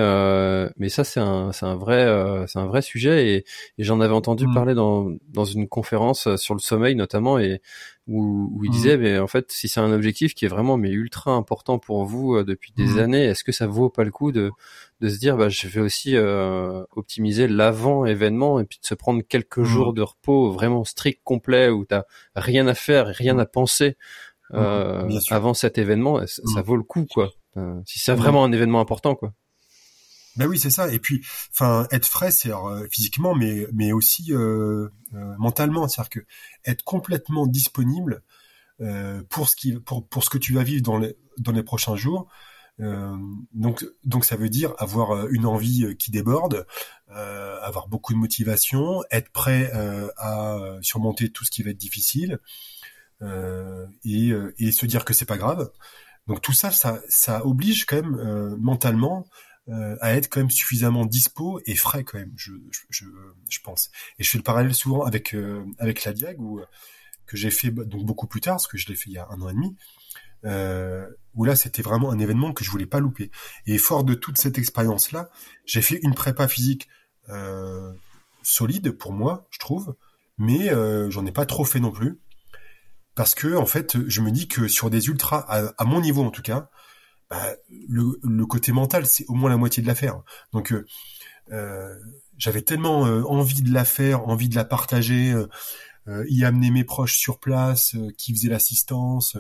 mais ça c'est un c'est un vrai c'est un vrai sujet et, et j'en avais entendu hmm. parler dans dans une conférence sur le sommeil notamment et où, où il hmm. disait mais en fait si c'est un objectif qui est vraiment mais ultra important pour vous depuis des années, est-ce que ça vaut pas le coup de de se dire bah je vais aussi euh, optimiser l'avant événement et puis de se prendre quelques jours de repos vraiment strict complet où t'as rien à faire rien à penser euh, avant cet événement ça, vaut le coup quoi? Euh, si c'est vraiment un événement important quoi ben oui c'est ça. Et puis enfin être frais c'est physiquement mais mais aussi mentalement. C'est-à-dire que être complètement disponible pour ce qui pour pour ce que tu vas vivre dans les dans les prochains jours. Euh, donc, donc ça veut dire avoir euh, une envie euh, qui déborde, avoir beaucoup de motivation, être prêt à surmonter tout ce qui va être difficile et, et se dire que c'est pas grave. Donc tout ça, ça, ça oblige quand même mentalement à être quand même suffisamment dispo et frais quand même, je, je, pense. Et je fais le parallèle souvent avec avec la Diag où que j'ai fait donc beaucoup plus tard, parce que je l'ai fait il y a un an et demi euh, où là c'était vraiment un événement que je voulais pas louper. Et fort de toute cette expérience-là, j'ai fait une prépa physique euh, solide pour moi, je trouve, mais euh, j'en ai pas trop fait non plus, parce que en fait, je me dis que sur des ultras, à, mon niveau en tout cas, bah, le, côté mental c'est au moins la moitié de l'affaire. Donc euh, euh j'avais tellement euh, envie de la faire, envie de la partager, y amener mes proches sur place, qui faisaient l'assistance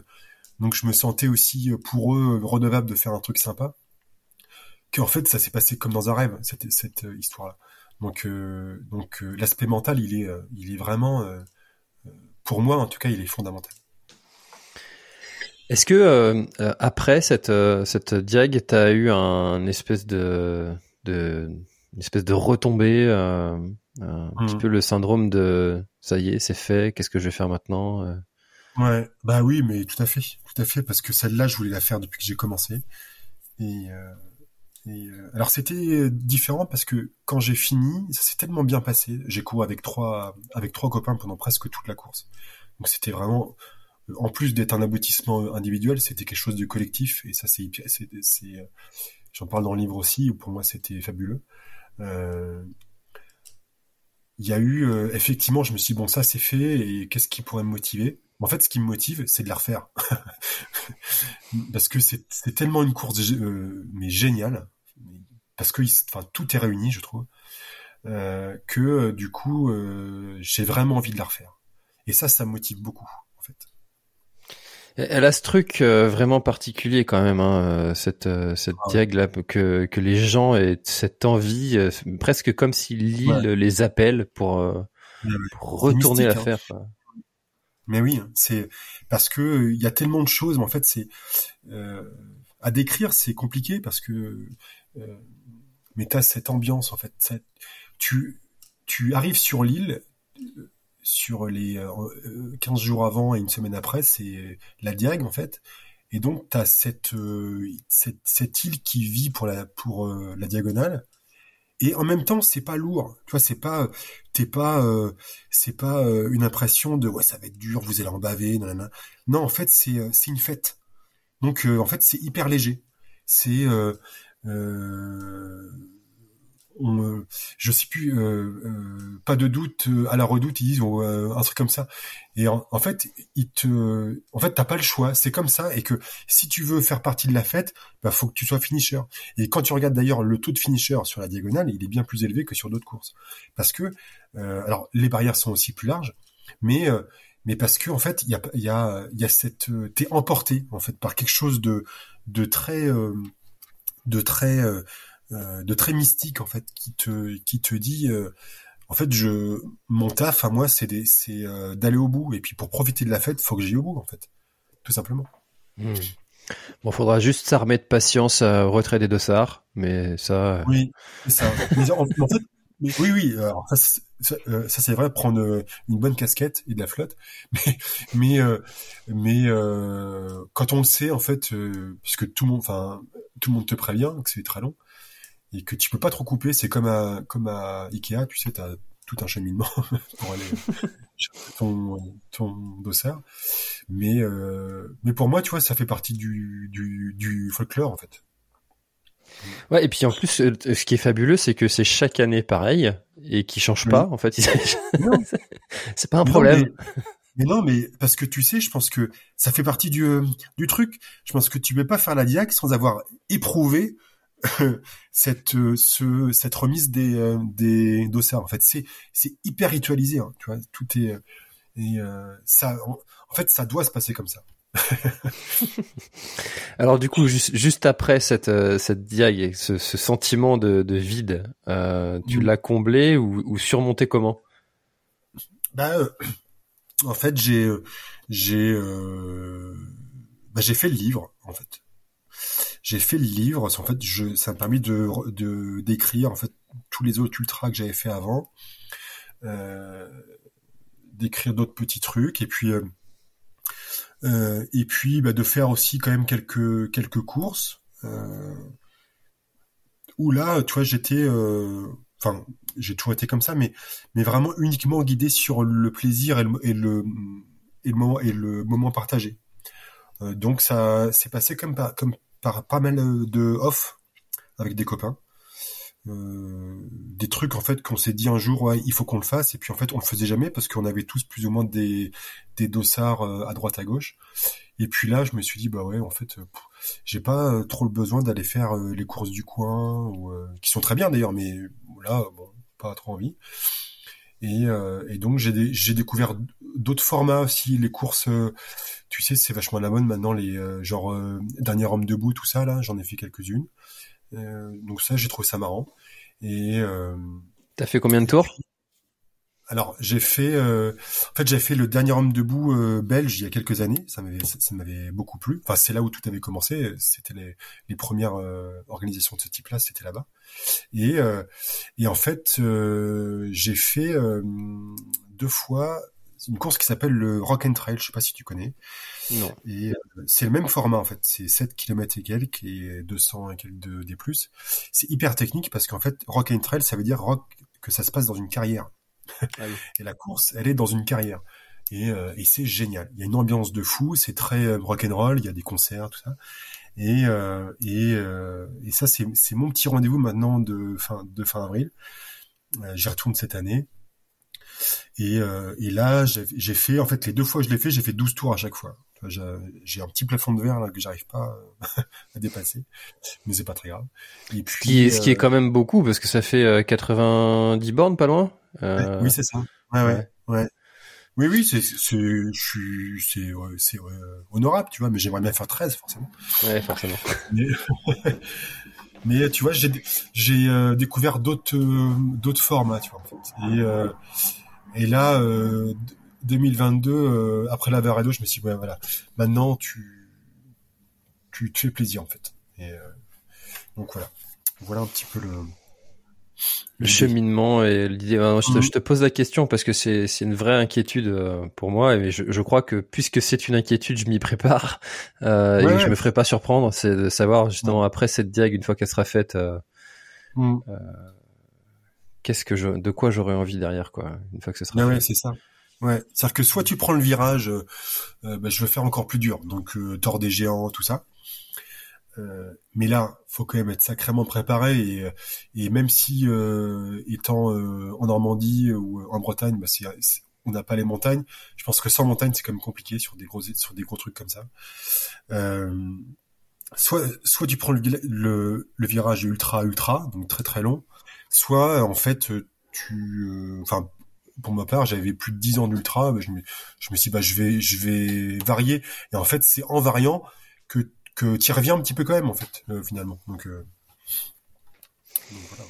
donc je me sentais aussi pour eux redevable de faire un truc sympa. Qu'en fait ça s'est passé comme dans un rêve cette, cette histoire-là. Donc donc l'aspect mental il est il est vraiment pour moi en tout cas il est fondamental. Est-ce que après cette cette diag, t'as eu un espèce de de une espèce de retombée un petit peu le syndrome de ça y est, c'est fait, qu'est-ce que je vais faire maintenant euh? Ouais, bah oui, mais tout à fait, tout à fait, parce que celle-là, je voulais la faire depuis que j'ai commencé. Et, euh, et euh, alors c'était différent parce que quand j'ai fini, ça s'est tellement bien passé. J'ai couru avec trois avec trois copains pendant presque toute la course. Donc c'était vraiment, en plus d'être un aboutissement individuel, c'était quelque chose de collectif. Et ça, c'est, euh, j'en parle dans le livre aussi. où Pour moi, c'était fabuleux. Euh, il y a eu euh, effectivement, je me suis dit, bon ça c'est fait et qu'est-ce qui pourrait me motiver? En fait, ce qui me motive, c'est de la refaire <laughs> parce que c'est tellement une course euh, mais géniale parce que enfin tout est réuni, je trouve, euh, que euh, du coup euh, j'ai vraiment envie de la refaire. Et ça, ça me motive beaucoup. Elle a ce truc euh, vraiment particulier quand même, hein, euh, cette euh, cette Ah ouais. diag là, que que les gens aient cette envie, euh, presque comme si l'île Ouais. les appelle pour, euh, Ouais, pour retourner hein. faire. quoi. Mais oui, c'est parce que il y a tellement de choses, mais en fait c'est euh, à décrire, c'est compliqué parce que euh, mais t'as cette ambiance en fait. tu tu arrives sur l'île sur les euh, euh, 15 jours avant et une semaine après, c'est la Diag en fait. Et donc t'as cette, euh, cette cette île qui vit pour la pour euh, la diagonale. Et en même temps, c'est pas lourd. Tu vois, c'est pas t'es pas euh, c'est pas euh, une impression de ouais ça va être dur, vous allez en baver, nanana. Non, en fait c'est euh, c'est une fête. Donc euh, en fait c'est hyper léger. C'est euh, euh, on, euh, je sais plus, euh, euh, pas de doute euh, à la redoute, ils disent ou, euh, un truc comme ça. Et en, fait, ils te, en fait, t'as pas le choix. C'est comme ça, et que si tu veux faire partie de la fête, bah faut que tu sois finisher. Et quand tu regardes d'ailleurs le taux de finisher sur la diagonale, il est bien plus élevé que sur d'autres courses, parce que, alors les barrières sont aussi plus larges, mais mais parce que en fait, il y a il y a il y a cette, t'es emporté en fait par quelque chose de de très de très de très mystique en fait qui te qui te dit euh, en fait je mon taf à moi c'est euh, d'aller au bout. Et puis pour profiter de la fête faut que j'aille au bout en fait. Tout simplement. Hmm. Bon, faudra juste s'armer de patience euh, au retrait des dossards, mais ça. euh, oui ça. Mais en, en fait mais oui oui alors ça c'est- ça, euh, ça, c'est vrai prendre euh, une bonne casquette et de la flotte. <laughs> Mais mais euh, mais euh, quand on le sait en fait euh, puisque tout le monde enfin tout le monde te prévient que c'est très long et que tu peux pas trop couper c'est comme à comme à Ikea tu sais t'as tout un cheminement <laughs> pour aller euh, chercher ton ton dossard mais euh, mais pour moi tu vois ça fait partie du du du folklore en fait Ouais, et puis en plus, euh, ce qui est fabuleux, c'est que c'est chaque année pareil et qui change Oui. pas. En fait, <laughs> c'est pas un problème. mais, mais non, mais parce que tu sais, je pense que ça fait partie du, euh, du truc. Je pense que tu peux pas faire la diac sans avoir éprouvé euh, <coughs> cette, euh, ce, cette remise des, euh, des dossards. En fait, c'est, c'est hyper ritualisé. hein, tu vois, tout est euh, et euh, ça. En, en fait, ça doit se passer comme ça. <laughs> Alors du coup, juste, juste après cette cette diag, et ce, ce sentiment de, de vide, euh, tu Mm. l'as comblé ou, ou surmonté comment? Bah, euh, <coughs> en fait, j'ai, j'ai, bah, j'ai fait le livre, en fait. J'ai fait le livre. En fait, ça m'a permis de, d'écrire en fait tous les autres ultras que j'avais fait avant, euh, d'écrire d'autres petits trucs et puis euh, euh, et puis bah, de faire aussi quand même quelques quelques courses. Où là, tu vois, j'étais, enfin, j'ai toujours été comme ça, mais mais vraiment uniquement guidé sur le plaisir et le et le, moment partagé. Donc ça s'est passé comme comme par pas mal de off avec des copains. Euh, des trucs en fait qu'on s'est dit un jour ouais, il faut qu'on le fasse. Et puis en fait on le faisait jamais parce qu'on avait tous plus ou moins des des dossards euh, à droite à gauche. Et puis là je me suis dit bah ouais en fait euh, j'ai pas euh, trop le besoin d'aller faire euh, les courses du coin ou euh, qui sont très bien d'ailleurs mais là bon pas trop envie et, euh, et donc j'ai j'ai découvert d'autres formats aussi. Les courses euh, tu sais c'est vachement la mode maintenant les euh, genre dernier homme debout tout ça là. J'en ai fait quelques-unes. Donc ça j'ai trouvé ça marrant. Et T'as fait combien de tours? Alors j'ai fait, euh, en fait j'ai fait le dernier homme debout euh, belge il y a quelques années. Ça m'avait, ça, m'avait beaucoup plu. Enfin c'est là où tout avait commencé. C'était les, les premières euh, organisations de ce type-là, c'était là-bas. Et et en fait j'ai fait deux fois une course qui s'appelle le Rock and Trail. Je sais pas si tu connais. Non. Et c'est le même format en fait. C'est 7 km et quelques et 200 et quelques de, des plus. C'est hyper technique parce qu'en fait Rock and Trail ça veut dire rock que ça se passe dans une carrière. Ah <laughs> et la course, elle est dans une carrière. Et, euh, et c'est génial. Il y a une ambiance de fou, c'est très euh, rock'n'roll, il y a des concerts, tout ça. Et, euh, et, et ça, c'est, c'est mon petit rendez-vous maintenant de fin, de fin avril. J'y retourne cette année. Et, et là, j'ai, j'ai fait, en fait, les deux fois que je l'ai fait, j'ai fait 12 tours à chaque fois. J'ai un petit plafond de verre là que j'arrive pas <laughs> à dépasser, mais c'est pas très grave. Et puis, ce qui est, ce qui est quand même beaucoup parce que ça fait 90 bornes, pas loin. Euh... Oui, c'est ça. Ouais, ouais, ouais. Oui, oui, c'est, c'est, je suis, c'est, c'est honorable, tu vois, mais j'aimerais bien faire 13, forcément. Ouais, forcément. Mais, <laughs> mais tu vois, j'ai, j'ai euh, découvert d'autres, euh, d'autres formats, tu vois, en fait. Et, euh, et là, 2022, après la Verredo, je me suis dit, ouais, voilà, maintenant, tu, tu te fais plaisir, en fait. Et donc voilà, voilà un petit peu le, le cheminement et l'idée. Je, te, je te pose la question parce que c'est c'est une vraie inquiétude euh, pour moi et je, je crois que puisque c'est une inquiétude, je m'y prépare euh, et je me ferai pas surprendre. C'est de savoir justement après cette diag une fois qu'elle sera faite, euh, mm. euh, qu'est-ce que je, de quoi j'aurais envie derrière quoi une fois que ce sera. Ouais, c'est ça. Ouais, c'est-à-dire que soit tu prends le virage, euh, bah, je veux faire encore plus dur, donc tord des géants, tout ça. Euh, mais là, faut quand même être sacrément préparé et, et même si euh, étant euh, en Normandie ou en Bretagne, bah c'est, on n'a pas les montagnes. Je pense que sans montagne, c'est quand même compliqué sur des gros sur des gros trucs comme ça. soit soit tu prends le, le, le, virage ultra ultra, donc très très long, soit en fait tu, enfin pour ma part, j'avais plus de 10 ans d'ultra, je me, je me suis dit, bah, je vais, je vais varier. Et en fait, c'est en variant que que tu y reviens un petit peu quand même en fait euh, finalement. Donc, euh, voilà.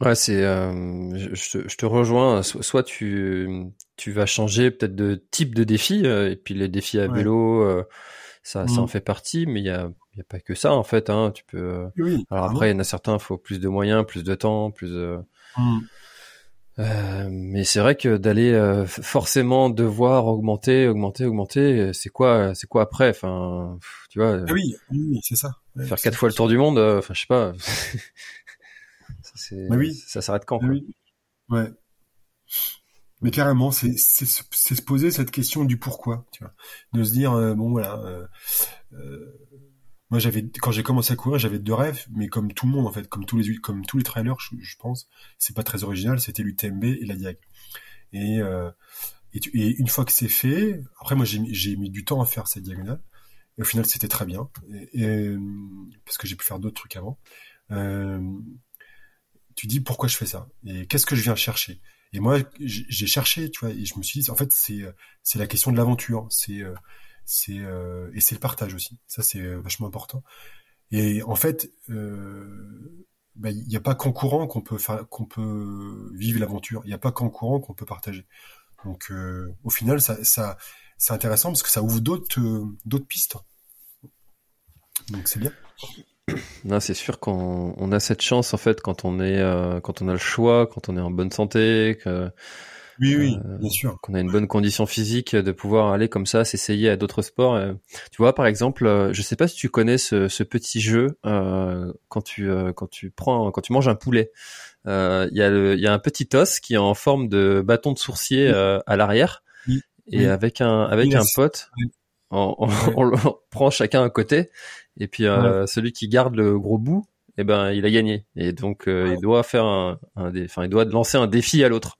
Ouais, c'est. Euh, je, je, te rejoins. Soit tu tu vas changer peut-être de type de défi et puis les défis à vélo, ça ça en mm. fait partie, mais il y a il y a pas que ça en fait. Hein. Tu peux. Oui, Alors après, il y en a certains, il faut plus de moyens, plus de temps, plus. Mm. Euh, mais c'est vrai que d'aller euh, forcément devoir augmenter, augmenter, augmenter, euh, c'est quoi, c'est quoi après? Enfin, tu vois. Ah oui, oui, c'est ça. faire quatre fois le tour du monde, enfin, je sais pas. <laughs> ça, oui. ça s'arrête quand Oui. Ouais. Mais carrément, c'est c'est se poser cette question du pourquoi, tu vois, de se dire bon voilà. Moi, j'avais quand j'ai commencé à courir, j'avais deux rêves, mais comme tout le monde en fait, comme tous les comme tous les trailers, je, pense, c'est pas très original. C'était l'UTMB et la Diag. Et, euh, et, et, une fois que c'est fait, après moi j'ai mis du temps à faire cette diagonale. Et au final, c'était très bien, et, parce que j'ai pu faire d'autres trucs avant. Euh, tu dis pourquoi je fais ça? Et qu'est-ce que je viens chercher? Et moi, j'ai cherché, tu vois, et je me suis dit, en fait, c'est c'est la question de l'aventure. C'est euh, c'est euh, et c'est le partage aussi. Ça c'est euh, vachement important. Et en fait, euh, bah, il n'y a pas qu'en courant qu'on peut faire, qu'on peut vivre l'aventure. Il n'y a pas qu'en courant qu'on peut partager. Donc au final, ça, ça c'est intéressant parce que ça ouvre d'autres d'autres pistes. Donc c'est bien. Non, c'est sûr qu'on on a cette chance en fait quand on est quand on a le choix, quand on est en bonne santé, que oui, oui, euh, bien sûr. Qu'on a une bonne condition physique de pouvoir aller comme ça, s'essayer à d'autres sports. Euh, tu vois, par exemple, euh, je sais pas si tu connais ce, ce petit jeu quand tu quand tu prends quand tu manges un poulet. Il y a il y a un petit os qui est en forme de bâton de sourcier à l'arrière. Et avec un avec un pote. On, <laughs> on, le prend chacun à côté. Et puis celui qui garde le gros bout eh ben il a gagné. Et donc il doit faire un, un enfin il doit lancer un défi à l'autre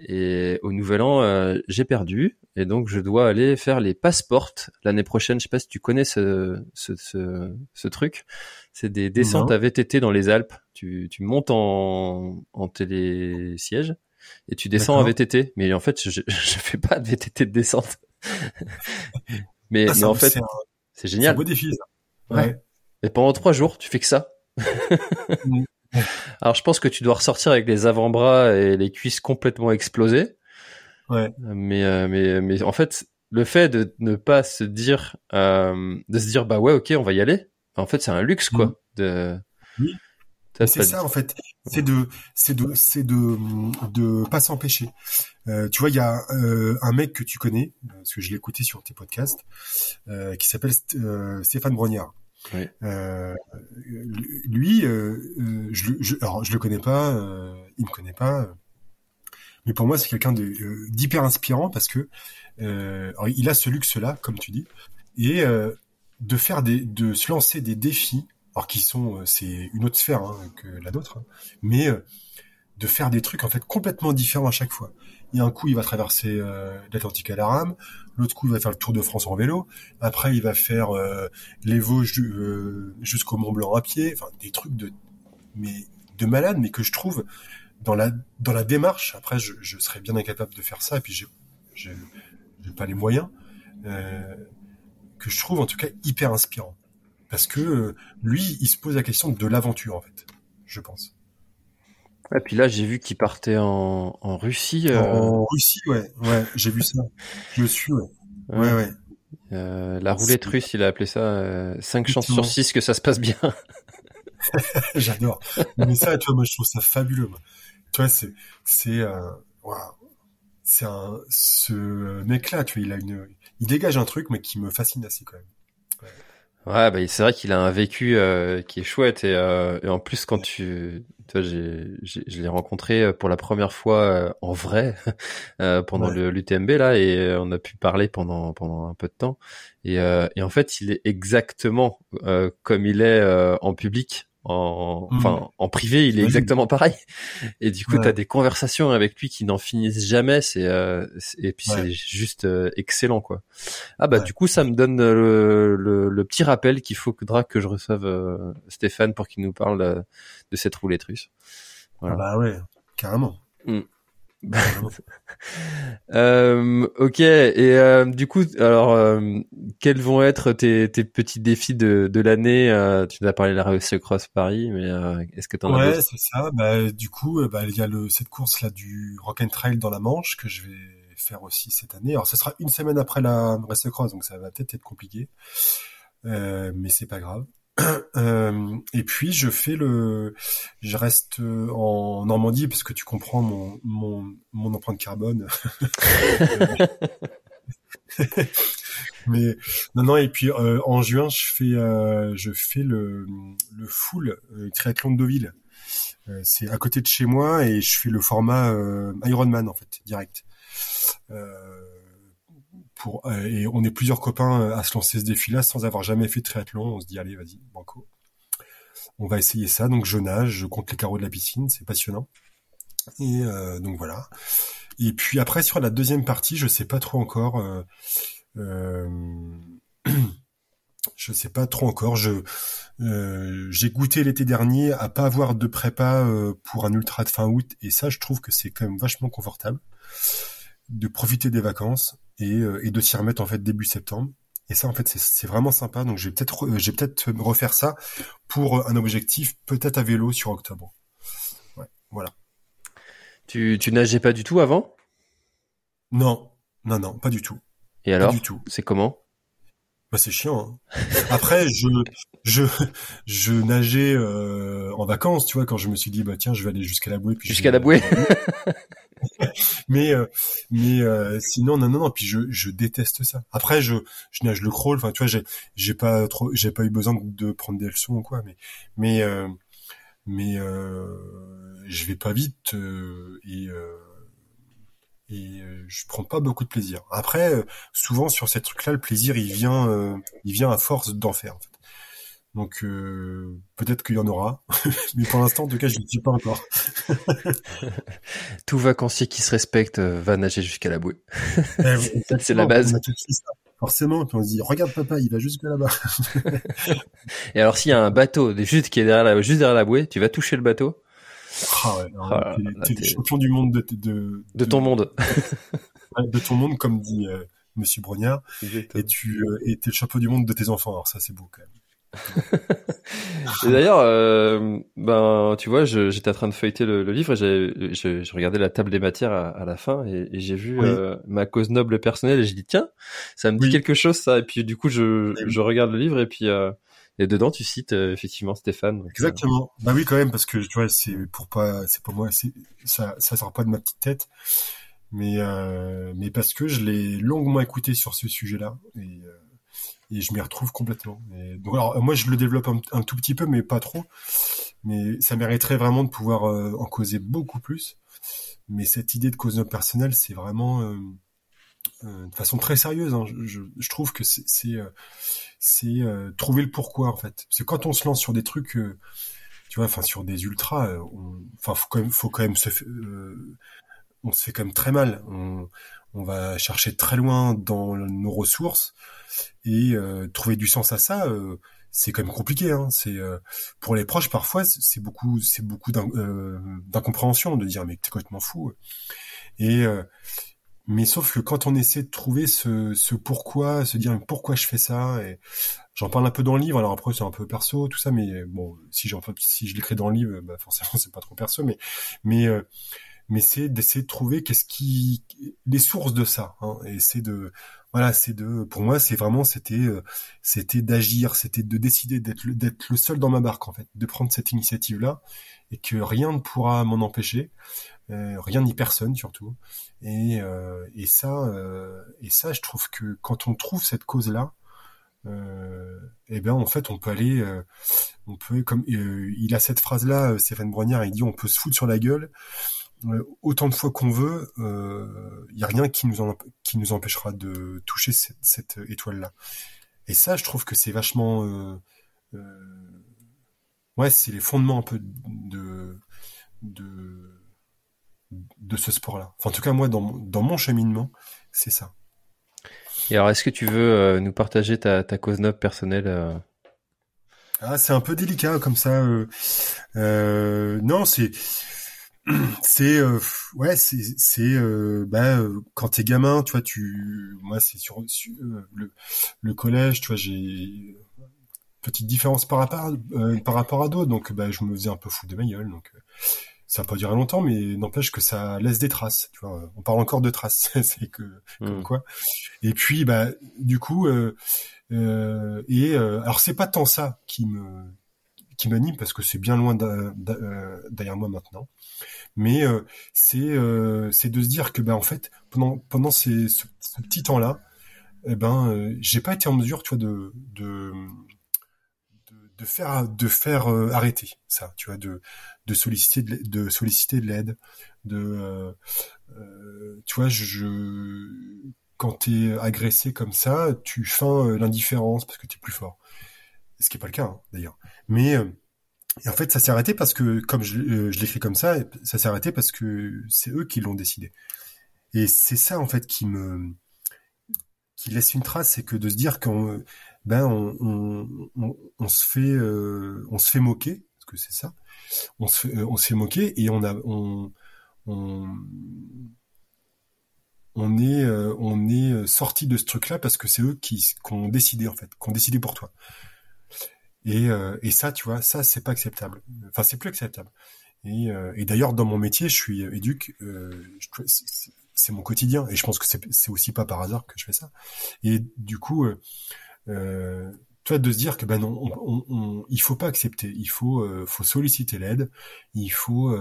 et au Nouvel An, euh, j'ai perdu, et donc je dois aller faire les passeports l'année prochaine. Je sais pas si tu connais ce, ce, ce, ce truc. C'est des descentes à VTT dans les Alpes. Tu, tu montes en, en télésiège et tu descends en VTT. Mais en fait, je, je fais pas de VTT de descente. <laughs> mais, ah, mais en fait, c'est génial. C'est un beau défi, ça. Ouais. Et pendant trois jours, tu fais que ça. <laughs> <laughs> Alors je pense que tu dois ressortir avec les avant-bras et les cuisses complètement explosées. Ouais. Mais euh, mais mais en fait, le fait de ne pas se dire euh, de se dire bah ouais ok on va y aller. En fait, c'est un luxe quoi. Mhm. De Oui. C'est ça en fait, c'est de, c'est de, c'est de, de pas s'empêcher. Euh, tu vois, il y a euh, un mec que tu connais, parce que je l'ai écouté sur tes podcasts, euh, qui s'appelle euh, Stéphane Brognard. Oui. Euh, lui, euh, euh, je, je, alors je le connais pas, euh, il me connaît pas, euh, mais pour moi c'est quelqu'un euh, d'hyper inspirant parce que il a ce luxe-là, comme tu dis, et de faire des, de se lancer des défis alors qui sont, c'est une autre sphère hein, que la nôtre, hein, mais de faire des trucs en fait complètement différents à chaque fois. Il y un coup, il va traverser euh, l'Atlantique à la rame, l'autre coup, il va faire le Tour de France en vélo, après, il va faire euh, les Vosges euh, jusqu'au Mont Blanc à pied, enfin des trucs de, mais de malade, mais que je trouve dans la dans la démarche. Après, je, je serais bien incapable de faire ça, et puis j'ai j'ai pas les moyens, que je trouve en tout cas hyper inspirant parce que lui, il se pose la question de l'aventure en fait, je pense. Et puis là j'ai vu qu'il partait en en Russie. euh, En Russie, ouais, ouais, j'ai vu ça. Je suis, ouais, ouais, ouais. euh, la roulette russe, il a appelé ça euh, 5 chances sur Effectivement. 6 que ça se passe bien. <laughs> <laughs> J'adore. Mais ça, tu vois, moi, je trouve ça fabuleux. moi. Tu vois, c'est, c'est, euh, waouh. c'est un, ce mec-là, tu vois, il a une, il dégage un truc, mais qui me fascine assez quand même. Ouais, bah, c'est vrai qu'il a un vécu euh, qui est chouette et, euh, et en plus quand tu, tu vois, j'ai, j'ai- je l'ai rencontré euh, pour la première fois euh, en vrai <laughs> euh, pendant Ouais. le l'UTMB là et euh, on a pu parler pendant pendant un peu de temps et, euh, et en fait il est exactement euh, comme il est euh, en public. En, Mhm. enfin, en privé, il est exactement pareil. Et du coup, Ouais. t'as des conversations avec lui qui n'en finissent jamais. C'est euh, et puis Ouais. c'est juste euh, excellent, quoi. Ah bah Ouais. du coup ça me donne euh, le, le, le petit rappel qu'il faudra que je reçoive euh, Stéphane pour qu'il nous parle euh, de cette roulette russe. Voilà. Bah ouais, carrément. Carrément. Euh, ok et euh, du coup alors euh, quels vont être tes, tes petits défis de, de l'année Tu nous as parlé de la Race Cross Paris mais est-ce que t'en as Ouais, d'autres? c'est ça. Bah, du coup, bah, il y a le, cette course là du Rock and Trail dans la Manche que je vais faire aussi cette année. Alors, ce sera une semaine après la Race Cross, donc ça va peut-être être compliqué, mais c'est pas grave. <clears throat> Euh, et puis je fais le, je reste euh, en Normandie parce que tu comprends mon mon mon empreinte carbone. <laughs> Mais non non et puis euh, en juin je fais euh, je fais le le full euh, triathlon de Deauville. Euh, c'est à côté de chez moi et je fais le format euh, Ironman en fait direct. Euh, pour euh, et on est plusieurs copains euh, à se lancer ce défi-là sans avoir jamais fait de triathlon. On se dit allez vas-y banco. On va essayer ça. Donc je nage, je compte les carreaux de la piscine, c'est passionnant. Et euh, donc voilà. Et puis après sur la deuxième partie, je sais pas trop encore. Euh, euh, <clears throat> je sais pas trop encore. Je euh, j'ai goûté l'été dernier à pas avoir de prépa pour un ultra de fin août et ça, je trouve que c'est quand même vachement confortable de profiter des vacances et, euh, et de s'y remettre en fait début septembre. Et ça, en fait, c'est- vraiment sympa. Donc, je vais peut-être, re- je vais peut-être refaire ça pour un objectif, peut-être à vélo sur octobre. Ouais, voilà. tu, tu nageais pas du tout avant? Non, non, non, pas du tout. Et alors? pas du tout. C'est comment? Bah, c'est chiant. hein. Après, je, je, je nageais euh, en vacances, tu vois, quand je me suis dit, bah tiens, je vais aller jusqu'à la bouée. Jusqu'à la bouée <laughs> <laughs> mais euh, mais euh, sinon non non non puis je je déteste ça. Après je je nage le crawl enfin tu vois j'ai j'ai pas trop j'ai pas eu besoin de, prendre des leçons ou quoi mais mais euh, mais je vais pas vite et et je prends pas beaucoup de plaisir. Après souvent sur ces trucs là le plaisir il vient il vient à force d'en faire donc euh, peut-être qu'il y en aura <laughs> mais pour l'instant en tout cas je ne suis pas encore <laughs> Tout vacancier qui se respecte euh, va nager jusqu'à la bouée. Eh <laughs> C'est la base. Forcément, puis on se dit, regarde papa, il va jusque là-bas. Et alors s'il y a un bateau juste qui est derrière la, juste derrière la bouée, tu vas toucher le bateau Ah ouais, alors, Ah, t'es- là, t'es t'es- le champion du monde de, de, de ton monde. de ton monde, comme dit euh, Monsieur Brognard, et tu euh, et t'es le champion du monde de tes enfants. Alors ça, c'est beau quand même. Et d'ailleurs, euh, ben, tu vois, j'étais en train de feuilleter le, le livre et j'ai, je, regardais la table des matières à, à la fin et, et j'ai vu euh, ma cause noble personnelle et j'ai dit tiens, ça me dit quelque chose ça. Et puis du coup, je, je regarde le livre et puis euh, et dedans tu cites euh, effectivement Stéphane. Exactement. bah oui, quand même parce que tu vois, c'est pour pas, c'est pas moi, ça, ça sort pas de ma petite tête, mais mais parce que je l'ai longuement écouté sur ce sujet-là et et je m'y retrouve complètement. donc alors moi je le développe un, tout petit peu mais pas trop, mais ça mériterait vraiment de pouvoir euh, en causer beaucoup plus. Mais cette idée de cause personnelle, c'est vraiment euh, euh, de façon très sérieuse. Hein. Je, je, trouve que c'est c'est trouver le pourquoi en fait. C'est quand on se lance sur des trucs, tu vois, enfin sur des ultras, enfin faut quand même faut quand même se on se fait quand même très mal. On, on va chercher très loin dans nos ressources et euh, trouver du sens à ça euh, c'est quand même compliqué hein. c'est euh, pour les proches parfois c'est beaucoup c'est beaucoup d'incompréhension de dire mais t'es complètement fou et mais sauf que quand on essaie de trouver ce, ce pourquoi se dire pourquoi je fais ça et j'en parle un peu dans le livre alors après c'est un peu perso tout ça mais bon si j'en si je l'écris dans le livre bah forcément <laughs> c'est pas trop perso mais mais mais c'est d'essayer de trouver qu'est-ce qui les sources de ça hein, et c'est de voilà c'est de pour moi c'est vraiment c'était euh, c'était d'agir c'était de décider d'être le, d'être le seul dans ma barque en fait de prendre cette initiative là et que rien ne pourra m'en empêcher euh, rien ni personne surtout. Et euh, et ça euh, et ça je trouve que quand on trouve cette cause là euh, eh bien en fait on peut aller on peut comme il a cette phrase là Stéphane Brognard il dit on peut se foutre sur la gueule. euh, autant de fois qu'on veut, il euh, y a rien qui nous, en, qui nous empêchera de toucher cette, cette étoile-là. Et ça, je trouve que c'est vachement, euh, euh, ouais, c'est les fondements un peu de de de ce sport-là. Enfin, en tout cas, moi, dans, dans mon cheminement, c'est ça. Et alors, est-ce que tu veux nous partager ta, ta cause noble personnelle Ah, c'est un peu délicat comme ça. non, c'est c'est euh, ouais c'est c'est euh, bah euh, quand t'es gamin tu vois tu moi c'est sur, le, le collège tu vois j'ai petite différence par rapport par rapport à d'autres. Donc bah je me faisais un peu fou de ma gueule. Donc ça a pas duré longtemps mais n'empêche que ça laisse des traces tu vois. On parle encore de traces <laughs> c'est que comme hmm. quoi. Et puis bah du coup et alors c'est pas tant ça qui me qui m'anime parce que c'est bien loin derrière moi maintenant. Mais euh, c'est euh, c'est de se dire que ben en fait pendant pendant ces, ce, petit temps là eh ben euh, j'ai pas été en mesure tu vois de de de, faire de faire arrêter ça tu vois de de solliciter de, de solliciter de l'aide de tu vois je, je quand t'es agressé comme ça tu feins l'indifférence parce que t'es plus fort ce qui est pas le cas hein, d'ailleurs mais et en fait, ça s'est arrêté parce que, comme je, euh, je l'écris comme ça, ça s'est arrêté parce que c'est eux qui l'ont décidé. Et c'est ça, en fait, qui me, qui laisse une trace, c'est que de se dire qu'on, ben, on, on, se fait, euh, on se fait moquer, parce que c'est ça. On se fait, on moquer et on a, on, on, est, euh, on est sorti de ce truc-là parce que c'est eux qui, ont décidé, en fait, qui ont décidé pour toi. Et, euh, et ça, tu vois, ça, c'est pas acceptable. Enfin, c'est plus acceptable. Et, euh, et d'ailleurs, dans mon métier, je suis éduque. Euh, c'est mon quotidien. Et je pense que c'est aussi pas par hasard que je fais ça. Et du coup, euh, toi, de se dire que ben non, on, on, il faut pas accepter. Il faut, faut solliciter l'aide. Il faut.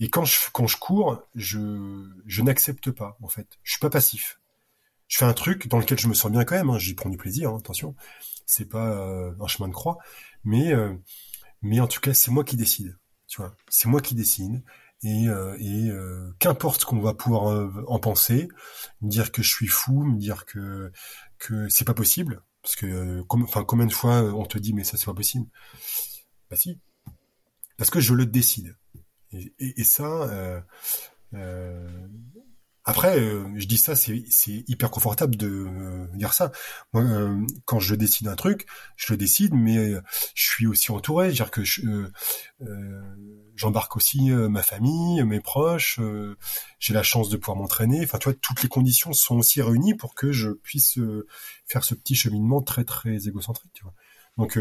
et quand je quand je cours, je je n'accepte pas en fait. Je suis pas passif. Je fais un truc dans lequel je me sens bien quand même. Hein, J'y prends du plaisir. Hein, attention c'est pas euh, un chemin de croix, mais euh, mais en tout cas c'est moi qui décide, tu vois, c'est moi qui décide et, euh, et qu'importe ce qu'on va pouvoir en penser, me dire que je suis fou, me dire que que c'est pas possible, parce que enfin combien de fois on te dit mais ça c'est pas possible, bah si, parce que je le décide. Et, et, et ça après, euh, je dis ça, c'est hyper confortable de euh, dire ça. Moi, euh, quand je décide un truc, je le décide, mais je suis aussi entouré. C'est-à-dire que je, j'embarque aussi ma famille, mes proches. j'ai la chance de pouvoir m'entraîner. Enfin, tu vois, toutes les conditions sont aussi réunies pour que je puisse faire ce petit cheminement très très égocentrique. Tu vois. Donc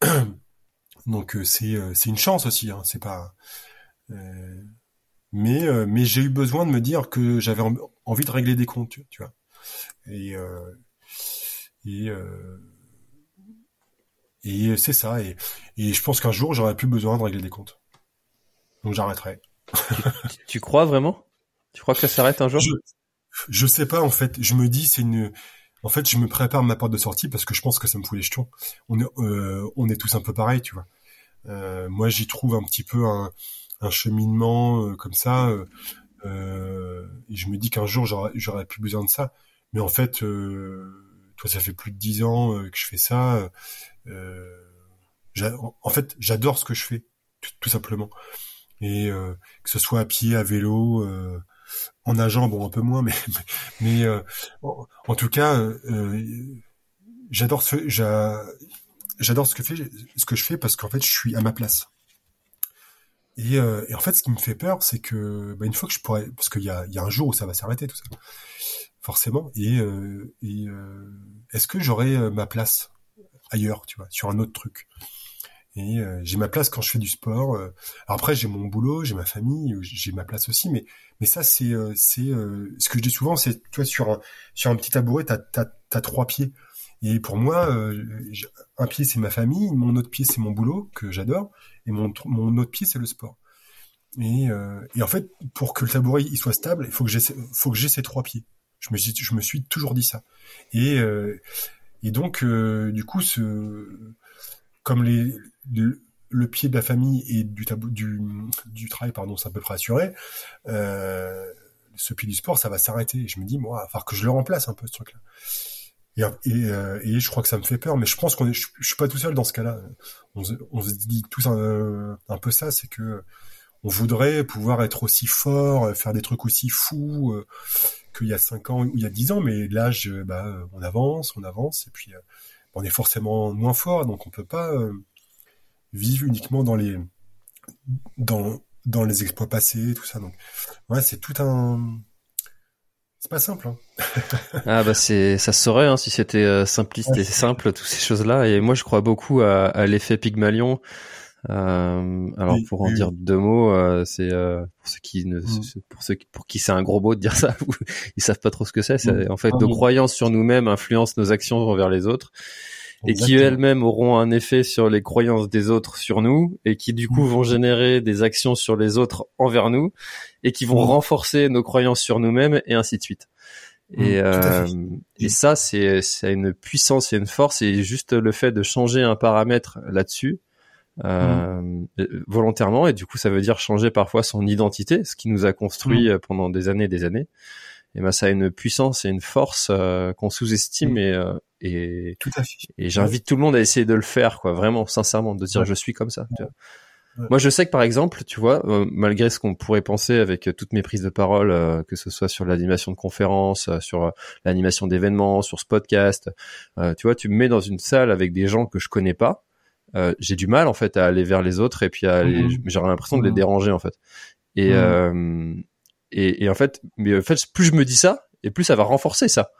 <clears throat> donc c'est c'est une chance aussi. Hein, c'est pas mais euh, mais j'ai eu besoin de me dire que j'avais envie de régler des comptes, tu, vois. Et euh, et euh, et c'est ça. Et, et je pense qu'un jour j'aurai plus besoin de régler des comptes. Donc j'arrêterai. tu, crois vraiment? Tu crois que ça s'arrête un jour? Je, je sais pas en fait. Je me dis c'est une en fait, je me prépare ma porte de sortie parce que je pense que ça me fout les jetons. On est, euh, on est tous un peu pareil, tu vois. Euh, moi, j'y trouve un petit peu un, un cheminement euh, comme ça. Euh, euh, et je me dis qu'un jour j'aurais plus besoin de ça. Mais en fait, toi, ça fait plus de dix ans que je fais ça. en fait, j'adore ce que je fais, tout, simplement. Et que ce soit à pied, à vélo, en nageant, bon, un peu moins, <laughs> mais mais, en, tout cas, j'adore ce j'adore ce que fait ce que je fais parce qu'en fait, je suis à ma place. Euh, et, en fait, ce qui me fait peur, c'est que bah, une fois que je pourrais, parce qu'il y a, y a un jour où ça va s'arrêter tout ça, forcément. Et, euh, euh, est-ce que j'aurai ma place ailleurs, tu vois, sur un autre truc? Et j'ai ma place quand je fais du sport. Après, j'ai mon boulot, j'ai ma famille, j'ai ma place aussi. Mais mais ça, c'est c'est ce que je dis souvent, c'est tu vois sur un sur un petit tabouret, t'as t'as t'as trois pieds. Et pour moi, un pied c'est ma famille, mon autre pied c'est mon boulot que j'adore, et mon, autre pied c'est le sport. Et, euh, et, en fait, pour que le tabouret il soit stable, il faut que j'ai ces trois pieds. Je me suis je me suis toujours dit ça. Et euh, et donc euh, du coup ce comme les le, pied de la famille et du tabou, du du travail pardon, c'est à peu près assuré. Euh, ce pied du sport, ça va s'arrêter. Je me dis moi, il va falloir que je le remplace un peu ce truc-là. Et, euh, et, je crois que ça me fait peur, mais je pense qu'on est, je, suis pas tout seul dans ce cas-là. On, se dit tous un, peu ça, c'est que on voudrait pouvoir être aussi fort, faire des trucs aussi fous euh, qu'il y a cinq ans ou il y a dix ans, mais l'âge, bah, on avance, on avance, et puis euh, on est forcément moins fort, donc on peut pas vivre uniquement dans les dans les exploits passés, tout ça. Donc ouais, c'est tout un pas simple. Hein. <laughs> ah bah c'est ça se saurait hein, si c'était euh, simpliste et simple toutes ces choses-là. Et moi je crois beaucoup à, à l'effet Pygmalion. Euh, alors pour en dire deux mots, euh, c'est euh, pour ceux qui ne, mm. pour ceux pour qui c'est un gros mot de dire <laughs> ça, ils savent pas trop ce que c'est. C'est mm. en fait ah, nos croyances sur nous-mêmes influencent nos actions envers les autres et qui elles-mêmes auront un effet sur les croyances des autres sur nous et qui du coup vont générer des actions sur les autres envers nous et qui vont renforcer nos croyances sur nous-mêmes et ainsi de suite. Et, euh, et ça, c'est c'est une puissance et une force et juste le fait de changer un paramètre là-dessus euh, volontairement et du coup ça veut dire changer parfois son identité, ce qui nous a construit pendant des années et des années et ben ça a une puissance et une force euh, qu'on sous-estime et euh, et tout à fait. Et j'invite tout le monde à essayer de le faire quoi, vraiment sincèrement de dire je suis comme ça. Moi je sais que par exemple, tu vois, euh, malgré ce qu'on pourrait penser avec toutes mes prises de parole que ce soit sur l'animation de conférences, sur l'animation d'événements, sur ce podcast, tu vois, tu me mets dans une salle avec des gens que je connais pas, j'ai du mal en fait à aller vers les autres et puis à aller, mmh. j'aurais l'impression de les mmh. déranger en fait. Et mmh. Et, et, en fait, mais en fait, plus je me dis ça, et plus ça va renforcer ça.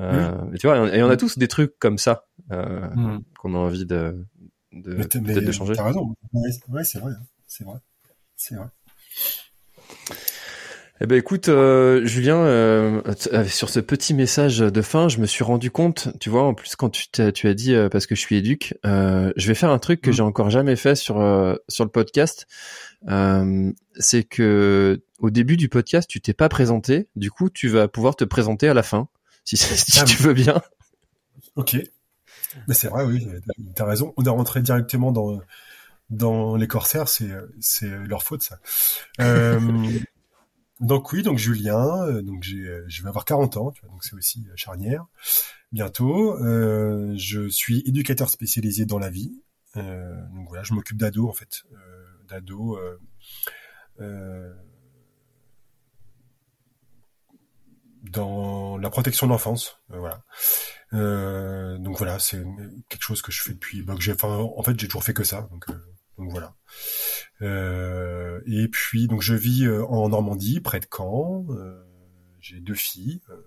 Euh, tu vois, et on a tous des trucs comme ça euh, mmh. qu'on a envie de de, peut-être de changer. T'as raison. Ouais, c'est vrai. Hein. C'est vrai. C'est vrai. Eh ben écoute, euh, Julien, euh, euh, sur ce petit message de fin, je me suis rendu compte, tu vois, en plus quand tu, tu as dit parce que je suis éduque, je vais faire un truc que mmh. j'ai encore jamais fait sur sur le podcast. C'est que au début du podcast, tu t'es pas présenté. Du coup, tu vas pouvoir te présenter à la fin, si, <laughs> si ah, tu veux bien. Ok. Mais c'est vrai, oui, t'as raison. On est rentré directement dans dans les corsaires, c'est c'est leur faute ça. Euh, donc oui, donc Julien, euh, donc j'ai, euh, je vais avoir 40 ans, tu vois, donc c'est aussi euh, charnière. Bientôt, euh, je suis éducateur spécialisé dans la vie. Euh, donc voilà, je m'occupe d'ados en fait, euh, d'ados. dans la protection de l'enfance, voilà. donc voilà, c'est quelque chose que je fais depuis, bah, en fait, j'ai toujours fait que ça, donc, voilà. Euh, et puis donc je vis euh, en Normandie, près de Caen. Euh, j'ai deux filles, euh,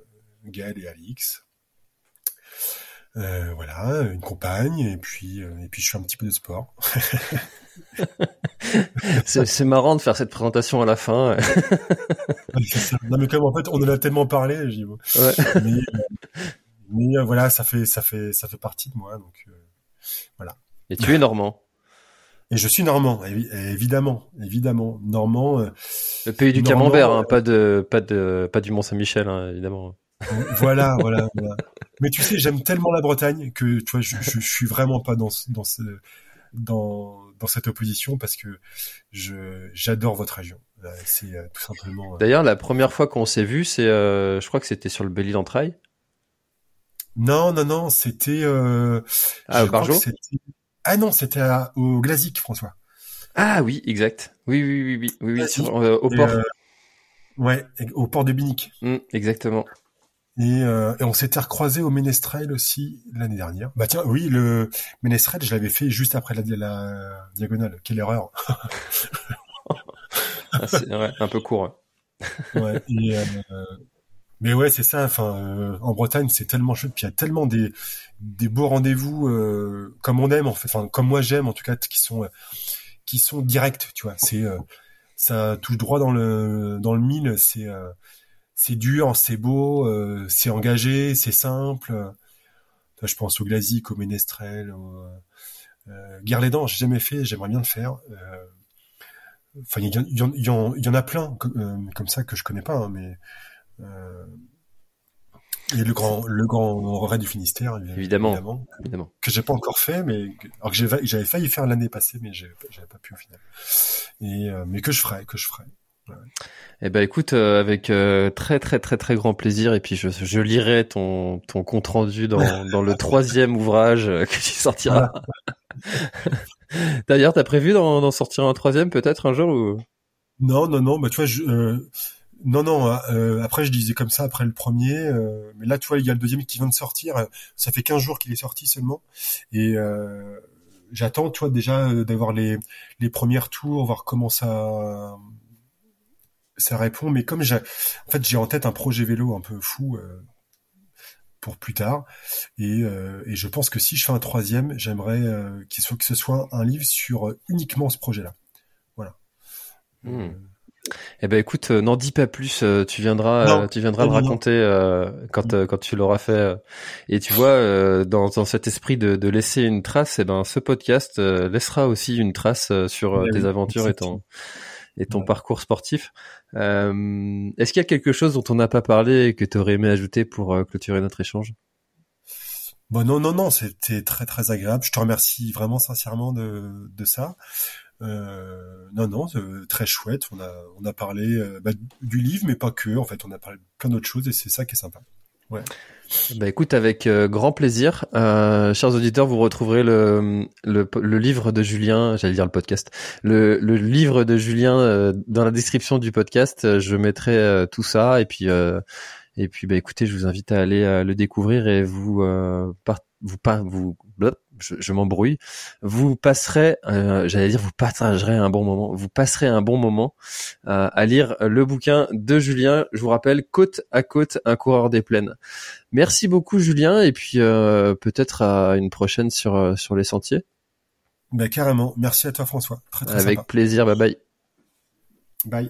Gaëlle et Alix. Euh, voilà, une compagne et puis euh, et puis je fais un petit peu de sport. <laughs> c'est marrant de faire cette présentation à la fin. non mais comme en fait on en a tellement parlé, bon. Ouais. mais, euh, mais, euh, voilà ça fait ça fait ça fait partie de moi donc euh, Et tu es normand. <laughs> et je suis normand évi- évidemment évidemment normand Le pays du Normand, camembert, hein, pas de, pas de, pas du Mont Saint-Michel, hein, évidemment. Voilà, voilà, voilà. Mais tu sais, j'aime tellement la Bretagne que tu vois, je, je, je suis vraiment pas dans ce, dans ce, dans, dans cette opposition parce que je, j'adore votre région. Euh, C'est euh, tout simplement. euh, D'ailleurs, la première fois qu'on s'est vu, c'est, euh, je crois que c'était sur le Belle d'entrailles. Non, non, non, c'était. Euh, Ah, c'était- Ah non, c'était au Glazic, François. Ah oui, exact. Oui, oui, oui, oui, oui, oui, sur- euh, au port. euh, ouais, au port de Binic. Mm, exactement. Et, euh, et on s'était recroisé au Ménestrel aussi l'année dernière. Bah tiens, oui, le Ménestrel, je l'avais fait juste après la, la diagonale. Quelle erreur. Ah, c'est ouais, un peu court. ouais. Ouais, et, euh, mais ouais, c'est ça. Enfin, euh, en Bretagne, c'est tellement chouette. Puis il y a tellement des des beaux rendez-vous euh, comme on aime en fait. Enfin, comme moi j'aime en tout cas, qui sont qui sont directs. Tu vois, c'est ça touche droit dans le dans le mille. C'est c'est dur, c'est beau, euh, c'est engagé, c'est simple. Je pense au Glazic, au Ménestrel, au euh, Guerre-les-Dents. J'ai jamais fait, j'aimerais bien le faire. Euh, Enfin, il y, en- y, y y a plein comme, euh, comme ça que je connais pas, hein, mais euh, et le grand, le grand raid du Finistère, Évidemment. Évidemment. que j'ai pas encore fait, mais alors que j'avais failli faire l'année passée, mais j'avais pas pu au final. Et euh, mais que je ferai, que je ferai. Eh ben, écoute, euh, avec euh, très, très, très, très grand plaisir. Et puis, je, je lirai ton, ton compte rendu dans, <laughs> dans le troisième ouvrage euh, que tu sortiras. <laughs> D'ailleurs, t'as prévu d'en d'en sortir un troisième peut-être un jour ou? Non, non, non, bah tu vois, je, euh, non, non. euh, après, je disais comme ça après le premier, euh, mais là, tu vois, il y a le deuxième qui vient de sortir. euh, Ça fait 15 jours qu'il est sorti seulement, et euh, j'attends, tu vois, déjà euh, d'avoir les les premiers retours, voir comment ça ça répond. Mais comme j'ai, en fait, j'ai en tête un projet vélo un peu fou. euh, pour plus tard et, euh, et je pense que si je fais un troisième j'aimerais euh, qu'il soit que ce soit un livre sur euh, uniquement ce projet là voilà Hmm. Eh ben écoute, euh, n'en dis pas plus. euh, tu viendras, Non. euh, tu viendras le Non, non. raconter euh, quand quand tu l'auras fait. Et tu vois, euh, dans, dans cet esprit de, de laisser une trace, eh ben ce podcast euh, laissera aussi une trace euh, sur Eh tes oui, aventures et ton et ton Ouais. parcours sportif. Euh, Est-ce qu'il y a quelque chose dont on n'a pas parlé et que tu aurais aimé ajouter pour euh, clôturer notre échange? Bon, non, non, non, c'était très, très agréable. Je te remercie vraiment sincèrement de, de ça. Euh, non, non, euh, très chouette. On a, on a parlé euh, bah, du livre, mais pas que. En fait, on a parlé plein d'autres choses et c'est ça qui est sympa. Bah écoute, avec euh, grand plaisir. Euh, chers auditeurs, vous retrouverez le, le, le livre de Julien, j'allais dire le podcast, le, le livre de Julien euh, dans la description du podcast. Euh, Je mettrai euh, tout ça et puis euh, et puis bah écoutez, je vous invite à aller le découvrir et vous par- vous pas vous je, je m'embrouille. Vous passerez, euh, j'allais dire vous partagerez un bon moment. Vous passerez un bon moment euh, à lire le bouquin de Julien. Je vous rappelle, côte à côte, un coureur des plaines. Merci beaucoup Julien et puis euh, peut-être à une prochaine sur sur les sentiers. Bah, carrément. Merci à toi, François. Très, très Avec sympa. plaisir, bye bye. Bye.